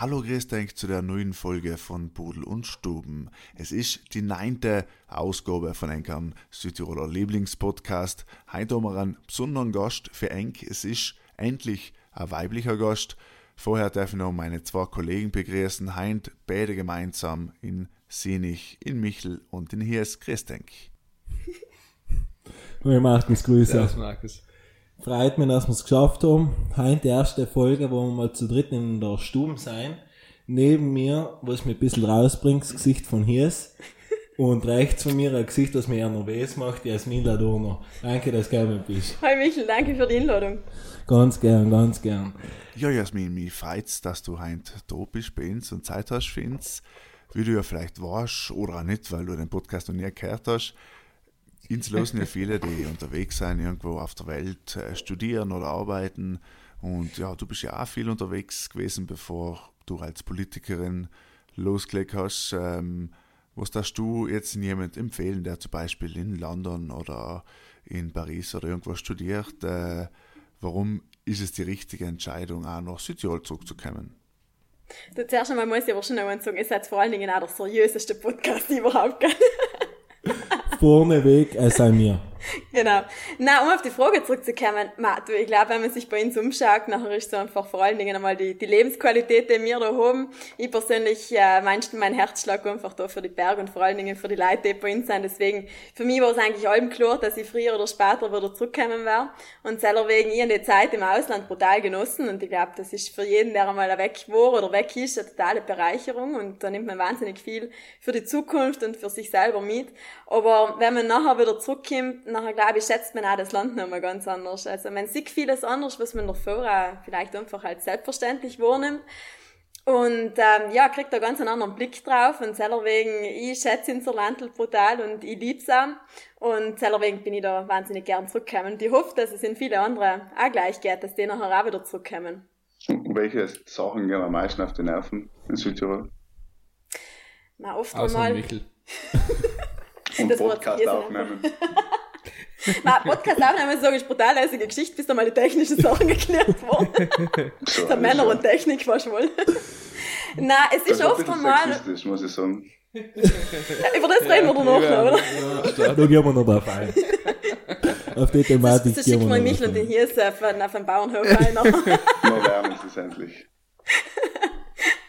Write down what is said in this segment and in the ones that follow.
Hallo, grüß dich zu der neuen Folge von Pudel und Stuben. Es ist die neunte Ausgabe von einem Südtiroler Lieblingspodcast. Heute haben wir einen besonderen Gast für Enk. Es ist endlich ein weiblicher Gast. Vorher darf ich noch meine zwei Kollegen begrüßen. Heint beide gemeinsam in Sinich, in Michel und in Hiers. Grüß dich. Hallo Markus, Grüße. Servus, Markus. Freut mich, dass wir es geschafft haben. Heute die erste Folge, wo wir mal zu dritt in der Stube sein. Neben mir, was mir ein bisschen rausbringt, das Gesicht von Hies. Und rechts von mir ein Gesicht, das mir eher nervös macht, Jasmin Ladurner. Danke, dass du gekommen bist. Hi Michel, danke für die Einladung. Ganz gern, ganz gern. Ja, Jasmin, mich freut's, dass du heute da bist bei uns und Zeit hast für uns. Wie du ja vielleicht weißt oder auch nicht, weil du den Podcast noch nie gehört hast. Uns losen ja viele, die unterwegs sind, irgendwo auf der Welt, äh, studieren oder arbeiten. Und ja, du bist ja auch viel unterwegs gewesen, bevor du als Politikerin losgelegt hast. Ähm, was darfst du jetzt jemand empfehlen, der zum Beispiel in London oder in Paris oder irgendwo studiert? Äh, warum ist es die richtige Entscheidung, auch nach Südtirol zurückzukommen? Du, zuerst einmal muss ich aber schon sagen, ihr seid vor allen Dingen auch der seriöseste Podcast überhaupt. Gell? Vorneweg, es sei mir. genau. Na, um auf die Frage zurückzukommen, ma, du, ich glaube, wenn man sich bei uns umschaut, nachher ist so einfach vor allen Dingen einmal die, die Lebensqualität, die wir da haben. Ich persönlich, äh, meinst mein Herzschlag einfach da für die Berge und vor allen Dingen für die Leute, die bei uns sind. Deswegen, für mich war es eigentlich allem klar, dass ich früher oder später wieder zurückkommen werde. Und selber wegen ich die Zeit im Ausland brutal genossen. Und ich glaube, das ist für jeden, der einmal weg war oder weg ist, eine totale Bereicherung. Und da nimmt man wahnsinnig viel für die Zukunft und für sich selber mit. Aber wenn man nachher wieder zurückkommt, nachher glaube ich, schätzt man auch das Land nochmal ganz anders. Also man sieht vieles anders, was man davor auch vielleicht einfach als selbstverständlich wahrnimmt. Und ähm, ja, kriegt da ganz einen anderen Blick drauf und selberwegen, ich schätze unser Landl brutal und ich lieb's auch. Und selberwegen bin ich da wahnsinnig gern zurückgekommen. Und ich hoffe, dass es in viele andere auch gleich geht, dass die nachher auch wieder zurückkommen. Und welche Sachen gehen am meisten auf die Nerven in Südtirol? Na, oft Außer einmal. Michel. Und Das Podcast aufnehmen. Na, Podcast aufnehmen, sage ich, brutal lässige Geschichte, bis da mal die technischen Sachen geklärt wurden. So, Der Männer und Technik fast wohl. Na, es Das ist ist oft einmal, sexistisch, muss ich sagen. über das reden wir danach noch, oder? Da gehen wir noch drauf ein. Auf die Thematik So gehen schickt wir man noch mich und den ein. Hirs auf, auf einen Bauernhof ein. Nur wärmen sie es endlich.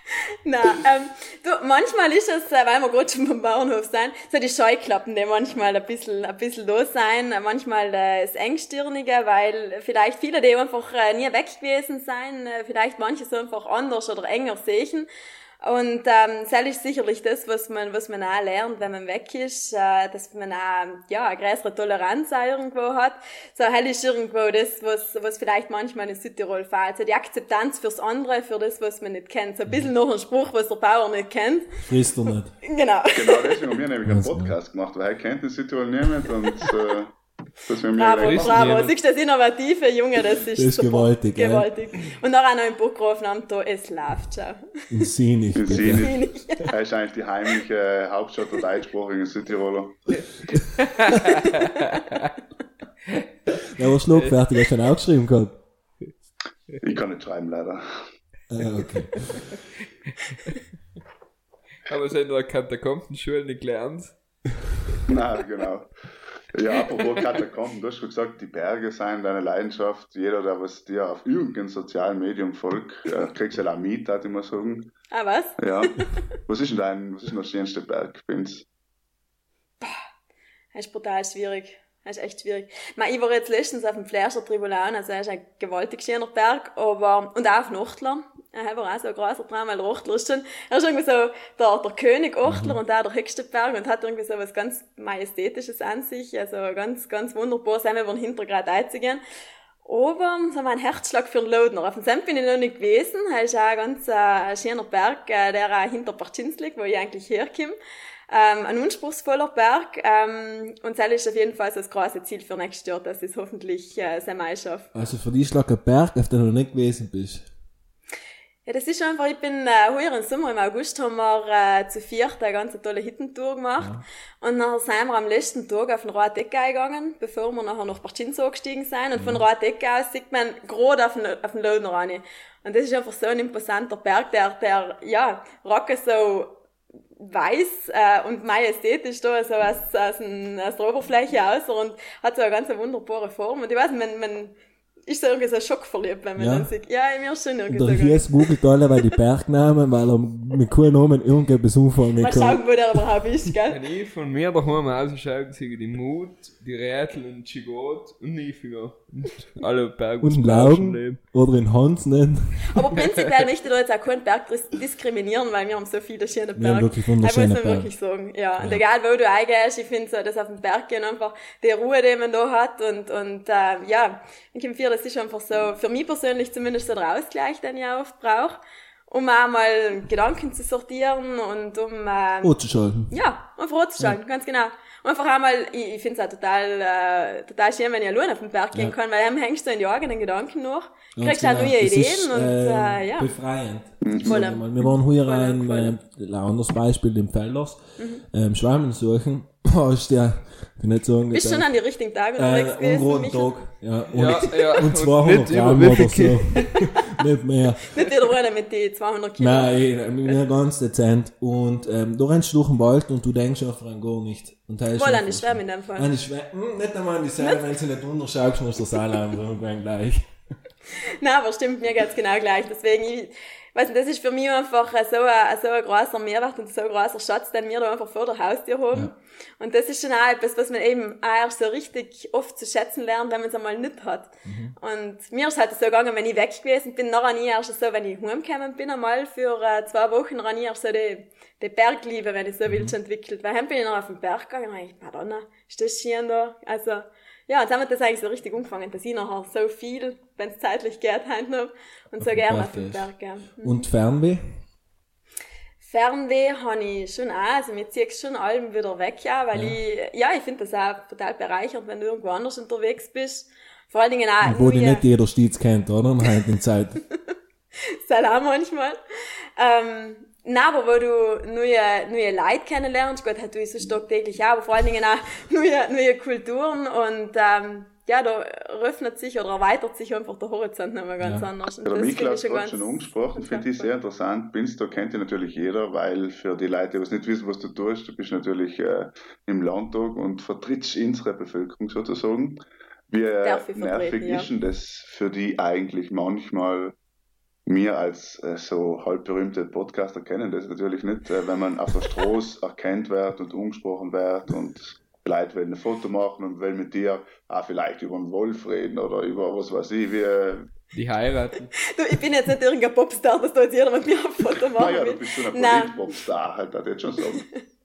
Na, ähm, du, manchmal ist es, äh, weil wir gerade schon beim Bauernhof sind, so die Scheuklappen, die manchmal ein bisschen, ein bisschen los sein, manchmal äh, das Engstirnige, weil vielleicht viele, die einfach äh, nie weg gewesen sind, äh, vielleicht manche so einfach anders oder enger sehen. Und ähm, das ist sicherlich das, was man, was man auch lernt, wenn man weg ist, äh, dass man auch ja, eine größere Toleranz auch irgendwo hat. So hell ist irgendwo das, was, was vielleicht manchmal in Südtirol fehlt. So die Akzeptanz fürs andere, für das, was man nicht kennt. So ein bisschen noch ein Spruch, was der Bauer nicht kennt. Frisst du nicht. Genau. Genau deswegen haben wir nämlich einen. Podcast gemacht, weil er kennt in Südtirol niemand und äh, dass wir mir Bravo, bravo. Siehst du das Innovative, Junge, das ist, Das ist super. gewaltig, gewaltig. Und auch noch im Burggrafenamt da, es läuft schon. In Sinich. in. Sinich. Er ist eigentlich die heimliche Hauptstadt der deutschsprachigen Südtiroler. Ja, aber schlagfertig hast du dann auch geschrieben gehabt. Ich kann nicht schreiben, leider. Ah, okay. Aber es hat nur eine Katakombenschule nicht gelernt. Nein, genau. Ja, apropos Katakomben, du hast schon gesagt, die Berge seien deine Leidenschaft. Jeder, der was dir auf irgendeinem sozialen Medium folgt, äh, kriegst du ja mit, ich mal sagen. Ah, was? Ja. Was ist denn dein, was ist denn der schönste Berg, Binz? Das ist brutal schwierig. Das ist echt schwierig. Ich, meine, ich war jetzt letztens auf dem Flerscher Tribunal, also das ist ein gewaltig schöner Berg, aber, und auch auf Nochtler. Er war auch so ein großer Traum, weil Ochtler ist schon, er ist irgendwie so der, der König Ochtler und auch der höchste Berg und hat irgendwie so was ganz Majestätisches an sich, also ganz, ganz wunderbar, sein wir von Hintergrad einzugehen. Aber so einen Herzschlag für den Lodner. Auf dem Semp bin ich noch nicht gewesen. Das ist auch ein ganz äh, ein schöner Berg, äh, der auch hinter Parchins liegt, wo ich eigentlich herkomme. Ähm, ein anspruchsvoller Berg ähm, und das ist auf jeden Fall so das große Ziel für nächstes Jahr, dass ich es hoffentlich äh, sehr schaffe. Also für dich schlag ein Berg, auf den du nicht gewesen bist. Ja, das ist einfach, ich bin äh, heuer im Sommer, im August haben wir äh, zu viert eine ganz tolle Hittentour gemacht. Ja. Und dann sind wir am letzten Tag auf den Roatecke gegangen, bevor wir nachher nach Barcinzo gestiegen sind. Und mhm. von Roatecke aus sieht man gerade auf den, auf den Lohner rein. Und das ist einfach so ein imposanter Berg, der, der, ja, Rocke so weiß äh, und majestätisch da so aus, aus, ein, aus der Oberfläche aus und hat so eine ganz wunderbare Form. Und ich weiß, man, man ist da irgendwie so schockverliebt, wenn man ja. dann sieht. Ja, mir ist schon irgendwie so. Der Hies googelt alle bei die Bergnamen, weil er mit keinem Namen irgendetwas umfangen kann. Mal schauen, wo der überhaupt ist, gell? Wenn ich von mir daheim ausschaue, sehe ich die Mut, die Rätel und Chigot und Niefinger. Alle Berge und Laugen oder in Hans nennen. Aber prinzipiell möchte ich da jetzt auch keinen Berg diskriminieren, weil wir haben so viele schöne Berge. Ja, wirklich wunderschöne Berge. muss man wirklich sagen. Ja, ja. und egal wo du eingehst, ich finde so, dass auf dem Berg gehen einfach die Ruhe, die man da hat und, und äh, ja, ich empfehle, das ist einfach so, für mich persönlich zumindest so der Ausgleich, den ich auch oft brauche um auch mal Gedanken zu sortieren und um ähm, Rot zu schalten. Ja, um rot zu schalten, ja. ganz genau einfach einmal, ich, ich finde es auch total, äh, total schön, wenn ich allein auf den Berg gehen ja. kann, weil dann hängst du in die eigenen Gedanken noch, kriegst genau. auch neue Ideen ist, und, äh, ja. Befreiend. Voll. Wir waren hier ein, äh, ein anderes Beispiel im Felders, mhm. ähm, Schwammen suchen, ist der, ich nicht sagen, Bist schon an die richtigen Tage unterwegs äh, gewesen? Tag, ja. Und, ja, ja. und 200 Gramm oder so. nicht mehr. Nicht wieder rein mit den 200 Kilo. Nein, mir ganz dezent. Und ähm, da rennst du durch den Wald und du denkst einfach an gar nicht. Und da Wohl an die Schwärme in dem Fall. An die Schwärme, hm, nicht einmal an die Seile, wenn sie nicht unterschaust, musst du das Seil irgendwann gleich. Nein, aber stimmt mir ganz genau gleich. Deswegen, ich, weißt du, das ist für mich einfach so ein, so ein großer Mehrwert und so ein großer Schatz, den wir da einfach vor der Haustür haben. Ja. Und das ist schon auch etwas, was man eben auch so richtig oft zu schätzen lernt, wenn man es einmal nicht hat. Mhm. Und mir ist halt so gegangen, wenn ich weg gewesen bin, nachher nie erst so, wenn ich heimgekommen bin einmal für äh, zwei Wochen, dann nie erst so die, die Bergliebe, wenn ich so mhm. will, entwickelt. Weil dann bin ich noch auf den Berg gegangen und ich, Madonna, ist das schön da? Also, ja, jetzt haben wir das eigentlich so richtig umgefangen, dass ich nachher so viel, wenn es zeitlich geht, halt noch und so gerne auf den Berg gern. Mhm. Und Fernweh? Fernweh habe ich schon auch, also mir zieht schon allem wieder weg, ja, weil ja. ich, ja, ich finde das auch total bereichernd, wenn du irgendwo anders unterwegs bist. Vor allen Dingen auch. Wo die nicht jeder Stets kennt, oder? In heutigen Zeit. Salam manchmal. Ähm, Nein, aber wo du neue, neue Leute kennenlernst, Gott hat du so tagtäglich auch, aber vor allen Dingen auch neue, neue Kulturen und ähm, ja, da öffnet sich oder erweitert sich einfach der Horizont nochmal ganz ja. anders. Und ja, der Miklas hat schon angesprochen, finde ich sehr interessant. Binz, da kennt ihr natürlich jeder, weil für die Leute, die nicht wissen, was du tust, du bist natürlich äh, im Landtag und vertrittst unsere Bevölkerung sozusagen. Wie nervig ja. ist denn das für die eigentlich manchmal, mir als äh, so halb berühmte Podcaster kennen das natürlich nicht, äh, wenn man auf der Straße erkannt wird und umgesprochen wird und Leute wollen ein Foto machen und wollen mit dir auch vielleicht über einen Wolf reden oder über was weiß ich, wie. Äh, die heiraten. Du, ich bin jetzt nicht irgendein Popstar, dass da jetzt jeder mit mir ein Foto machen naja, will. du bist schon ein Polit-Popstar, halt, das jetzt schon sagen.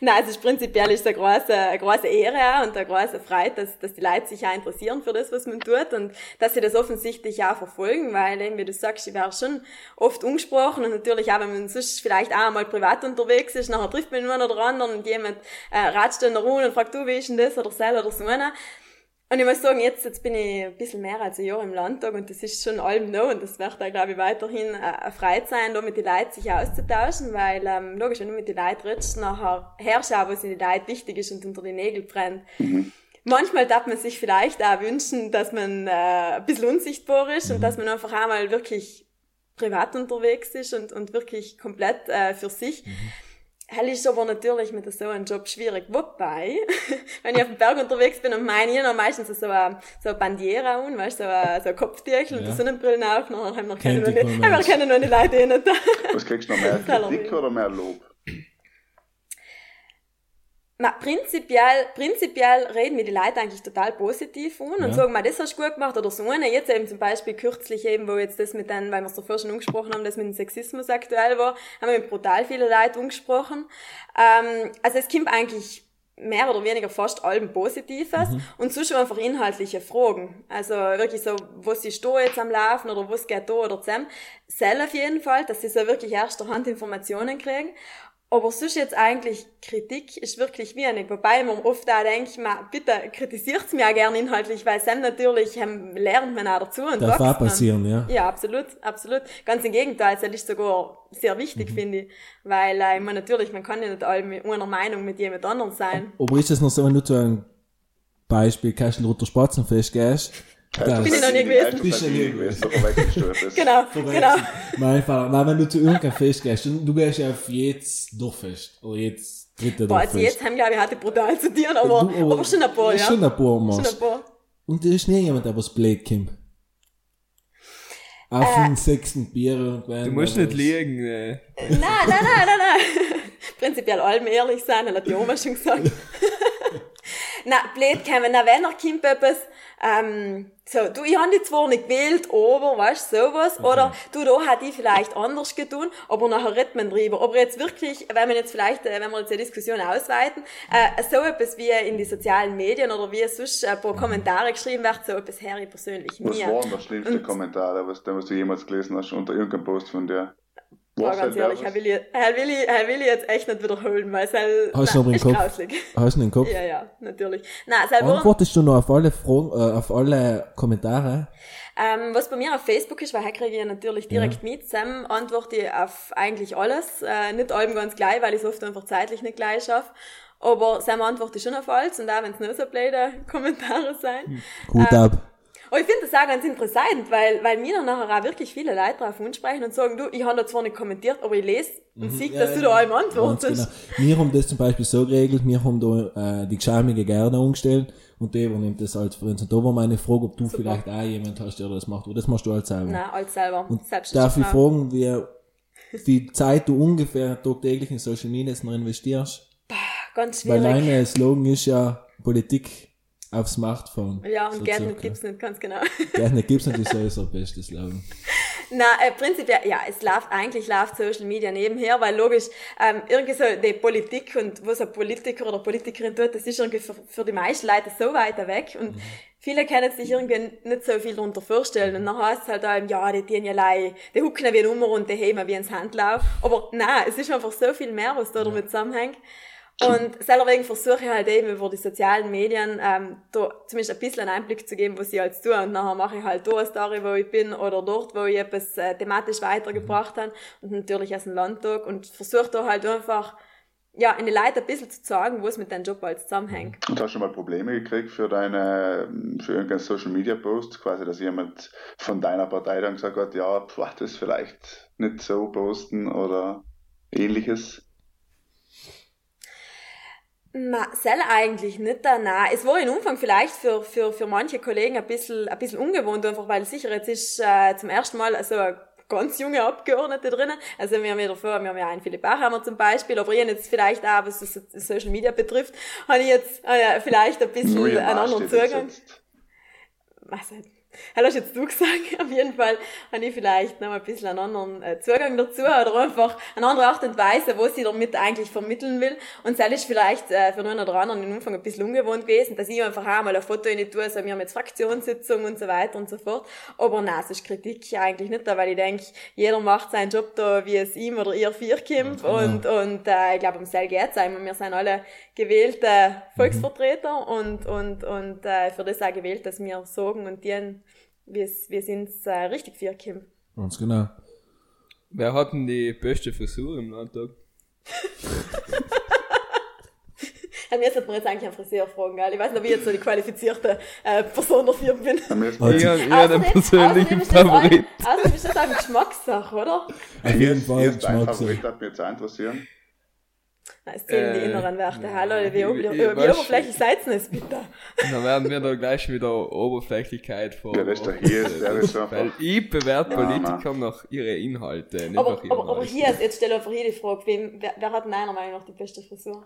Nein, es ist prinzipiell ist eine große, eine große Ehre und eine große Freude, dass, dass die Leute sich auch interessieren für das, was man tut und dass sie das offensichtlich auch verfolgen, weil eben, wie du sagst, ich wäre schon oft umgesprochen und natürlich auch, wenn man sonst vielleicht auch einmal privat unterwegs ist, nachher trifft man einen oder anderen und jemand äh, ratscht dann rum und fragt, du, wie ist denn das oder so oder so. Und ich muss sagen, jetzt, jetzt bin ich ein bisschen mehr als ein Jahr im Landtag und das ist schon allem noch und das wird da, glaube ich, weiterhin äh, eine Freude sein, da mit den Leuten sich auszutauschen, weil, ähm, logisch, wenn du mit den Leuten redest, nachher herrscht auch, was in den Leuten wichtig ist und unter die Nägel brennt. Mhm. Manchmal darf man sich vielleicht auch wünschen, dass man äh, ein bisschen unsichtbar ist mhm. und dass man einfach einmal wirklich privat unterwegs ist und, und wirklich komplett äh, für sich. Mhm. Hell ist aber natürlich mit so einem Job schwierig. Wobei, wenn ich auf dem Berg unterwegs bin und meine ich noch meistens so eine, so eine Bandiera an, weißt du, so ein, so ein Kopftürchen ja. und die Sonnenbrillen auf, dann haben wir keine, keine Leute nicht da. Was kriegst du noch mehr Kritik oder mehr Lob? Na, prinzipiell, prinzipiell reden wir die Leute eigentlich total positiv an ja. und sagen, mal, das hast du gut gemacht oder so eine. Jetzt eben zum Beispiel kürzlich eben, wo jetzt das mit den, weil wir es davor schon angesprochen haben, das mit dem Sexismus aktuell war, haben wir mit brutal viele Leute angesprochen. Ähm, also es kommt eigentlich mehr oder weniger fast allem Positives mhm. und so schon einfach inhaltliche Fragen. Also wirklich so, was ist da jetzt am Laufen oder was geht da oder zusammen. Sell auf jeden Fall, dass sie so wirklich erster Hand Informationen kriegen. Aber sonst jetzt eigentlich Kritik ist wirklich wenig. Wobei man oft auch denkt, man, bitte kritisiert's mir auch gerne inhaltlich, weil dann natürlich ähm, lernt man auch dazu und Darf auch man. passieren, ja. Ja, absolut, absolut. Ganz im Gegenteil, das ist sogar sehr wichtig, Mhm. finde ich. Weil, äh, meine, natürlich, man kann ja nicht alle mit einer Meinung mit jemand anderem sein. Aber ist das noch so, wenn du zu einem Beispiel Kastelruther Spatzenfest gehst? Das- Bin ich noch nie gewesen. Bist du noch nie gewesen. Genau, genau. Nein. Nein, wenn du zu irgendeinem Fest gehst, du, du gehst ja auf jedes Dorffest. Oder jedes dritte Boah, also Dorffest. jetzt haben, glaube ich, hatte brutal zu dir, aber, Du, aber, schon ein paar, ja. Schon ein paar Schon machst. ein paar. Und da ist nie jemand, der was blöd kommt. Auf Äh. den sechsten Bier irgendwann. Du musst nicht liegen. Äh. Nein, nein, nein, nein, nein. Prinzipiell allem ehrlich sein, hat die Oma schon gesagt. na, blöd kommen, na, wenn er kommt etwas, ähm, so, du, ich hab die zwar nicht gewählt, aber, weißt sowas, oder, du, da hat ich vielleicht anders getan, aber nachher redet man drüber. Aber jetzt wirklich, wenn man jetzt vielleicht, äh, wenn wir jetzt die Diskussion ausweiten, äh, so etwas wie in die sozialen Medien oder wie es sonst ein paar Kommentare geschrieben wird, so etwas her ich persönlich Was nie. war denn der schlimmste Kommentar, was, was du jemals gelesen hast unter irgendeinem Post von dir? Was ganz halt ehrlich, was? Herr Willi, Herr Willi, Herr Willi jetzt echt nicht wiederholen, weil es halt, Hast du noch im ist Kopf? grauslig. Hast du den Kopf? Ja, ja, natürlich. Nein, halt war, Antwortest du noch auf alle Fragen, äh, auf alle Kommentare? ähm, was bei mir auf Facebook ist, weil hier kriege ich ja natürlich direkt mit, Sam antworte ich auf eigentlich alles, äh, nicht allem ganz gleich, weil ich es oft einfach zeitlich nicht gleich schaffe. Aber Sam antwortet schon auf alles und auch wenn es nur so blöde Kommentare sein. Gut ab. Aber ich finde das auch ganz interessant, weil, weil mir dann nachher auch wirklich viele Leute darauf ansprechen und sagen, du, ich habe da zwar nicht kommentiert, aber ich lese und sehe, Ja, dass ja, du da allem Ganz antwortest. genau. Wir haben das zum Beispiel so geregelt, wir haben da äh, die geschämige Gerne umgestellt und der übernimmt das als Freund. Und da war meine Frage, ob du vielleicht auch jemand hast, der das macht. Oder das machst du als selber. Nein, als selber. Und darf ich fragen, wie viel Zeit du ungefähr tagtäglich in Social Media noch investierst? Ganz Weil schwierig. dein Slogan ist ja Politik auf Smartphone. Ja, und so Gärtner gibt's nicht, ganz genau. Gärtner gibt's natürlich sowieso der beste Slogan. Na, äh, prinzipiell, ja, es läuft, eigentlich läuft Social Media nebenher, weil logisch, ähm, irgendwie so die Politik und was ein Politiker oder Politikerin tut, das ist irgendwie für, für die meisten Leute so weiter weg und viele können sich irgendwie nicht so viel darunter vorstellen und dann heißt es halt auch, ja, die tun ja lei, die hucken wie eine Nummer und die heben wie ins Handlauf, aber nein, es ist einfach so viel mehr, was da damit zusammenhängt. Und selber versuche ich halt eben über die sozialen Medien ähm, da zumindest ein bisschen einen Einblick zu geben, was ich halt tue. Und nachher mache ich halt da eine Story, wo ich bin oder dort, wo ich etwas äh, thematisch weitergebracht habe. Und natürlich aus dem Landtag und versuche da halt einfach ja, in die Leute ein bisschen zu sagen, was mit deinem Job halt zusammenhängt. Und hast du schon mal Probleme gekriegt für deine, für irgendeinen Social Media Post, quasi, dass jemand von deiner Partei dann gesagt hat, ja, pf, das vielleicht nicht so posten oder ähnliches? Na, selber eigentlich nicht da, nein. Es war im Umfang vielleicht für, für, für manche Kollegen ein bisschen, ein bisschen ungewohnt, einfach weil sicher jetzt ist äh, zum ersten Mal so eine ganz junge Abgeordnete drinnen. Also wir haben ja davor, wir haben ja einen Philipp Bachhammer zum Beispiel, aber ich jetzt vielleicht auch, was das Social Media betrifft, habe ich jetzt äh, vielleicht ein bisschen einen anderen Zugang. Was, Hallo, hast jetzt du gesagt? Auf jeden Fall habe ich vielleicht noch ein bisschen einen anderen äh, Zugang dazu oder einfach eine andere Art und Weise, was ich damit eigentlich vermitteln will. Und das ist vielleicht äh, für den einen oder anderen im Anfang ein bisschen ungewohnt gewesen, dass ich einfach auch mal ein Foto in die tue, so wir haben jetzt Fraktionssitzung und so weiter und so fort. Aber nein, es ist Kritik eigentlich nicht da, weil ich denke, jeder macht seinen Job da, wie es ihm oder ihr vier kommt. Und, und äh, ich glaube, um Sel geht's einmal. Wir sind alle gewählte Volksvertreter und, und, und äh, für das auch gewählt, dass wir sagen und dienen, wie es uns äh, richtig vier kommt. Ganz genau. Wer hat denn die beste Frisur im Landtag? Ja, mir sollte man jetzt eigentlich einen Friseur fragen, gell? Ich weiß nicht, ob ich jetzt so die qualifizierte äh, Person dafür bin. Also- Ich wir habe hab den persönlichen Favorit. Außerdem ist das auch eine Geschmackssache, oder? Auf jeden Fall Hier ist dein. Favorit, hat mich jetzt auch interessieren. Es zählen die Äh, inneren Werte. Hallo, ja, wie, ich- wie, ich wie weiß- oberflächlich seid ihr es bitte? Dann werden wir da gleich wieder Oberflächlichkeit vor. Ja, das ist der hier, der ist einfach- Weil ich bewerte Ja, Politiker nach ihre Inhalte, nicht Aber, nach ihren aber, aber hier, ist- jetzt stell einfach hier die Frage, wem, wer, wer hat deiner Meinung nach die beste Frisur?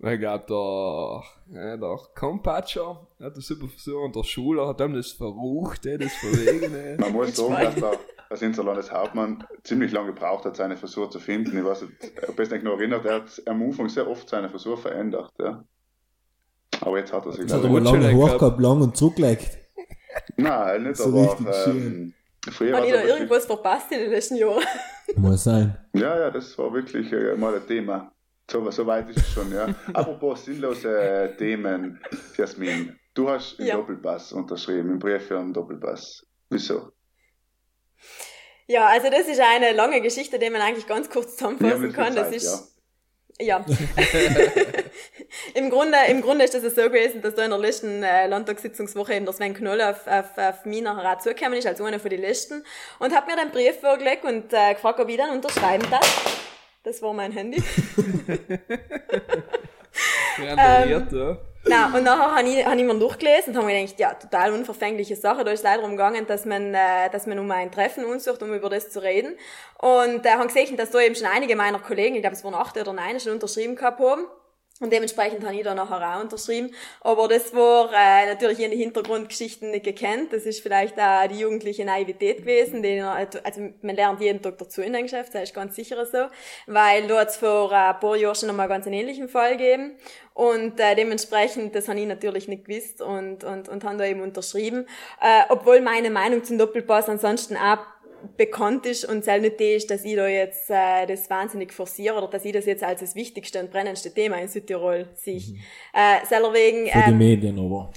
Weil ich glaube, der, der Kompatscher hat eine super Frisur und der Schuler hat dann das Verruchte, das Verwegene. Man muss sagen, dass der, dass unser Landeshauptmann ziemlich lange gebraucht hat, seine Frisur zu finden. Ich weiß nicht, ob ihr euch noch erinnert, er hat am Anfang sehr oft seine Frisur verändert. Ja. Aber jetzt hat er sich, Jetzt hat er lange gehabt. hochgehabt, lang und zurückgelegt. ich. Nein, nicht, So aber richtig ähm, Früher Habe ich da es irgendwas verpasst in den letzten Jahren? Muss sein. Ja, ja, das war wirklich äh, mal ein Thema. So, so weit ist es schon, ja. Apropos sinnlose Themen, Jasmin. Du hast einen Ja. Doppelpass unterschrieben, einen Brief für einen Doppelpass. Wieso? Ja, also das ist eine lange Geschichte, die man eigentlich ganz kurz zusammenfassen kann. Das Zeit, ist Ja. Im, Grunde, Im Grunde ist das so gewesen, dass da in der letzten äh, Landtagssitzungswoche eben der Sven Knoll auf, auf, auf mich nachher auch zugekommen ist, als einer von den letzten, und hat mir den Brief vorgelegt und äh, gefragt, ob ich dann unterschreiben darf. Das war mein Handy. Randaliert, ja. Na, und nachher habe ich, hab ich mir durchgelesen und habe mir gedacht, ja, total unverfängliche Sache. Da ist leider umgegangen, dass man, äh, dass man um ein Treffen unsucht, um über das zu reden. Und äh, habe gesehen, dass da eben schon einige meiner Kollegen, ich glaube es waren acht oder neun, schon unterschrieben gehabt haben. Und dementsprechend habe ich da nachher auch unterschrieben. Aber das war äh, natürlich in den Hintergrundgeschichten nicht gekannt. Das ist vielleicht auch die jugendliche Naivität gewesen. Die, also man lernt jeden Tag dazu in dem Geschäft, das ist ganz sicher so. Weil da hat es vor äh, ein paar Jahren schon einmal ganz einen ähnlichen Fall gegeben. Und äh, dementsprechend, das habe ich natürlich nicht gewusst und, und, und habe da eben unterschrieben. Äh, obwohl meine Meinung zum Doppelpass ansonsten auch bekannt ist und es nicht die ist, dass ich da jetzt äh, das wahnsinnig forciere oder dass ich das jetzt als das wichtigste und brennendste Thema in Südtirol sehe. Äh, selber wegen, Für die ähm, Medien aber.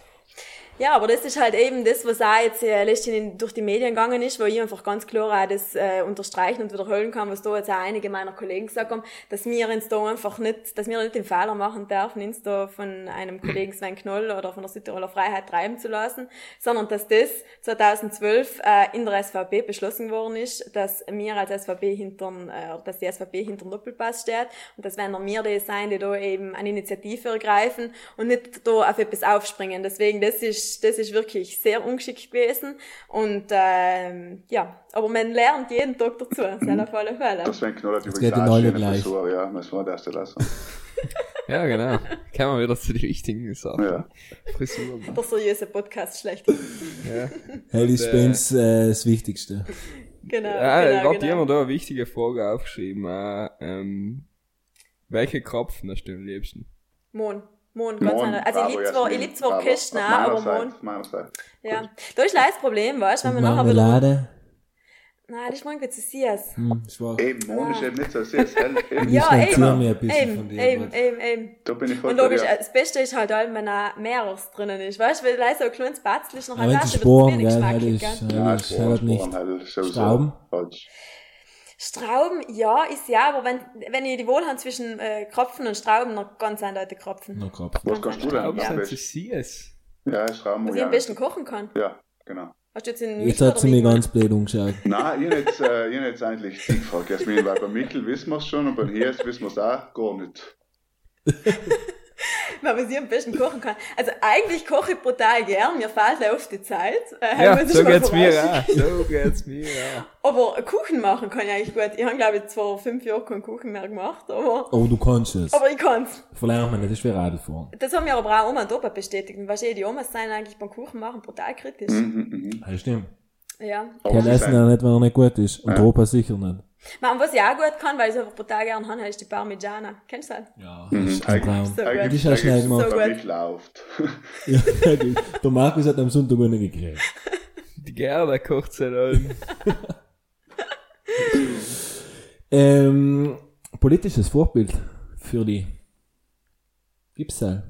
Ja, aber das ist halt eben das, was auch jetzt äh, letztens durch die Medien gegangen ist, wo ich einfach ganz klar auch das äh, unterstreichen und wiederholen kann, was da jetzt auch einige meiner Kollegen gesagt haben, dass wir uns da einfach nicht, dass wir nicht den Fehler machen dürfen, uns da von einem Kollegen Sven Knoll oder von der Südtiroler Freiheit treiben zu lassen, sondern dass das 2012 äh, in der SVP beschlossen worden ist, dass wir als SVP hinterm, äh, dass die SVP hinterm Doppelpass steht und dass wenn wir die sein, die da eben eine Initiative ergreifen und nicht da auf etwas aufspringen. Deswegen, das ist, das ist wirklich sehr ungeschickt gewesen und ähm, ja, aber man lernt jeden Tag dazu, das ist auf alle Fälle. Das wäre Knoll hat übrigens eine schöne gleich. Frisur, ja, müssen wir das lassen. Ja, genau. Kommen wir wieder zu den wichtigen Sachen. Ja. Frisuren. Der seriöse Podcast schlecht. Ja. Ist bei äh, uns äh, das Wichtigste. Genau, Ja, genau, warte, ich genau. habe da eine wichtige Frage aufgeschrieben. Äh, ähm, welche Kropfen hast du am liebsten? Mohn. Mohn, ganz Mohn, anders. Also ich liebe zwar, ich lieb zwar meiner aber Mohn. Seite. Ja. Da ist leider das Problem, weißt du, wenn man nachher wieder... Nein, das ist manchmal zu süß. Hm, schwach. Eben, Mohn ist eben nicht so. Eben, Ja, eben. ein Eben, dir. eben, Gott. eben, eben. Da bin ich voll Und logisch, das Beste ist halt, halt, wenn auch mehreres drinnen ist. Weißt du, weil leider so ein kleines Batzl ist noch ein über zu Sporen, wenig gell? Ja, hell ist, hat nicht. Sowieso Strauben? Strauben, ja, ist ja, aber wenn, wenn ich die Wahl habe zwischen äh, Kropfen und Strauben, noch ganz eindeutig Kropfen. Na, Kopf. Was kannst du denn am du, sie besten? es? Ja, Schrauben, Was ich am besten kochen kann. Ja, genau. Hast du jetzt in Jetzt hat sie mich wie? ganz blöd umgeschaut. Nein, ich jetzt, äh, ich jetzt eigentlich die gefragt, Jasmin, weil bei Michel wissen wir es schon und bei Hies wissen wir es auch gar nicht. Weil man sie am besten kochen kann. Also eigentlich koche ich brutal gern, mir fehlt ja oft die Zeit. Äh, Ja, so geht's mir auch. So geht's mir auch. Aber Kuchen machen kann ich eigentlich gut. Ich habe, glaube ich, vor fünf Jahren keinen Kuchen mehr gemacht, aber, Oh, du kannst es. aber ich kann's. Verlernt man nicht, das ist wie Radfahren. Das haben mir aber auch Oma und Opa bestätigt. Und weißt du, die Omas sind eigentlich beim Kuchen machen brutal kritisch. Mhm, mhm. Das stimmt. Ja. Aber Die essen ja nicht, wenn er nicht gut ist. Und Ja. der Opa sicher nicht. Man, was ich auch gut kann, weil ich es einfach brutal gern habe, ist die Parmigiana. Kennst du das? Ja, Mhm, das ist Traum. So eigentlich- gut. Ist ja schnell eigentlich gemacht. So gut. läuft. Ja, die- der Markus hat am Sonntag eine gekriegt. Die Gerda kocht sie dann. Ähm, politisches Vorbild für die. Gibt's da?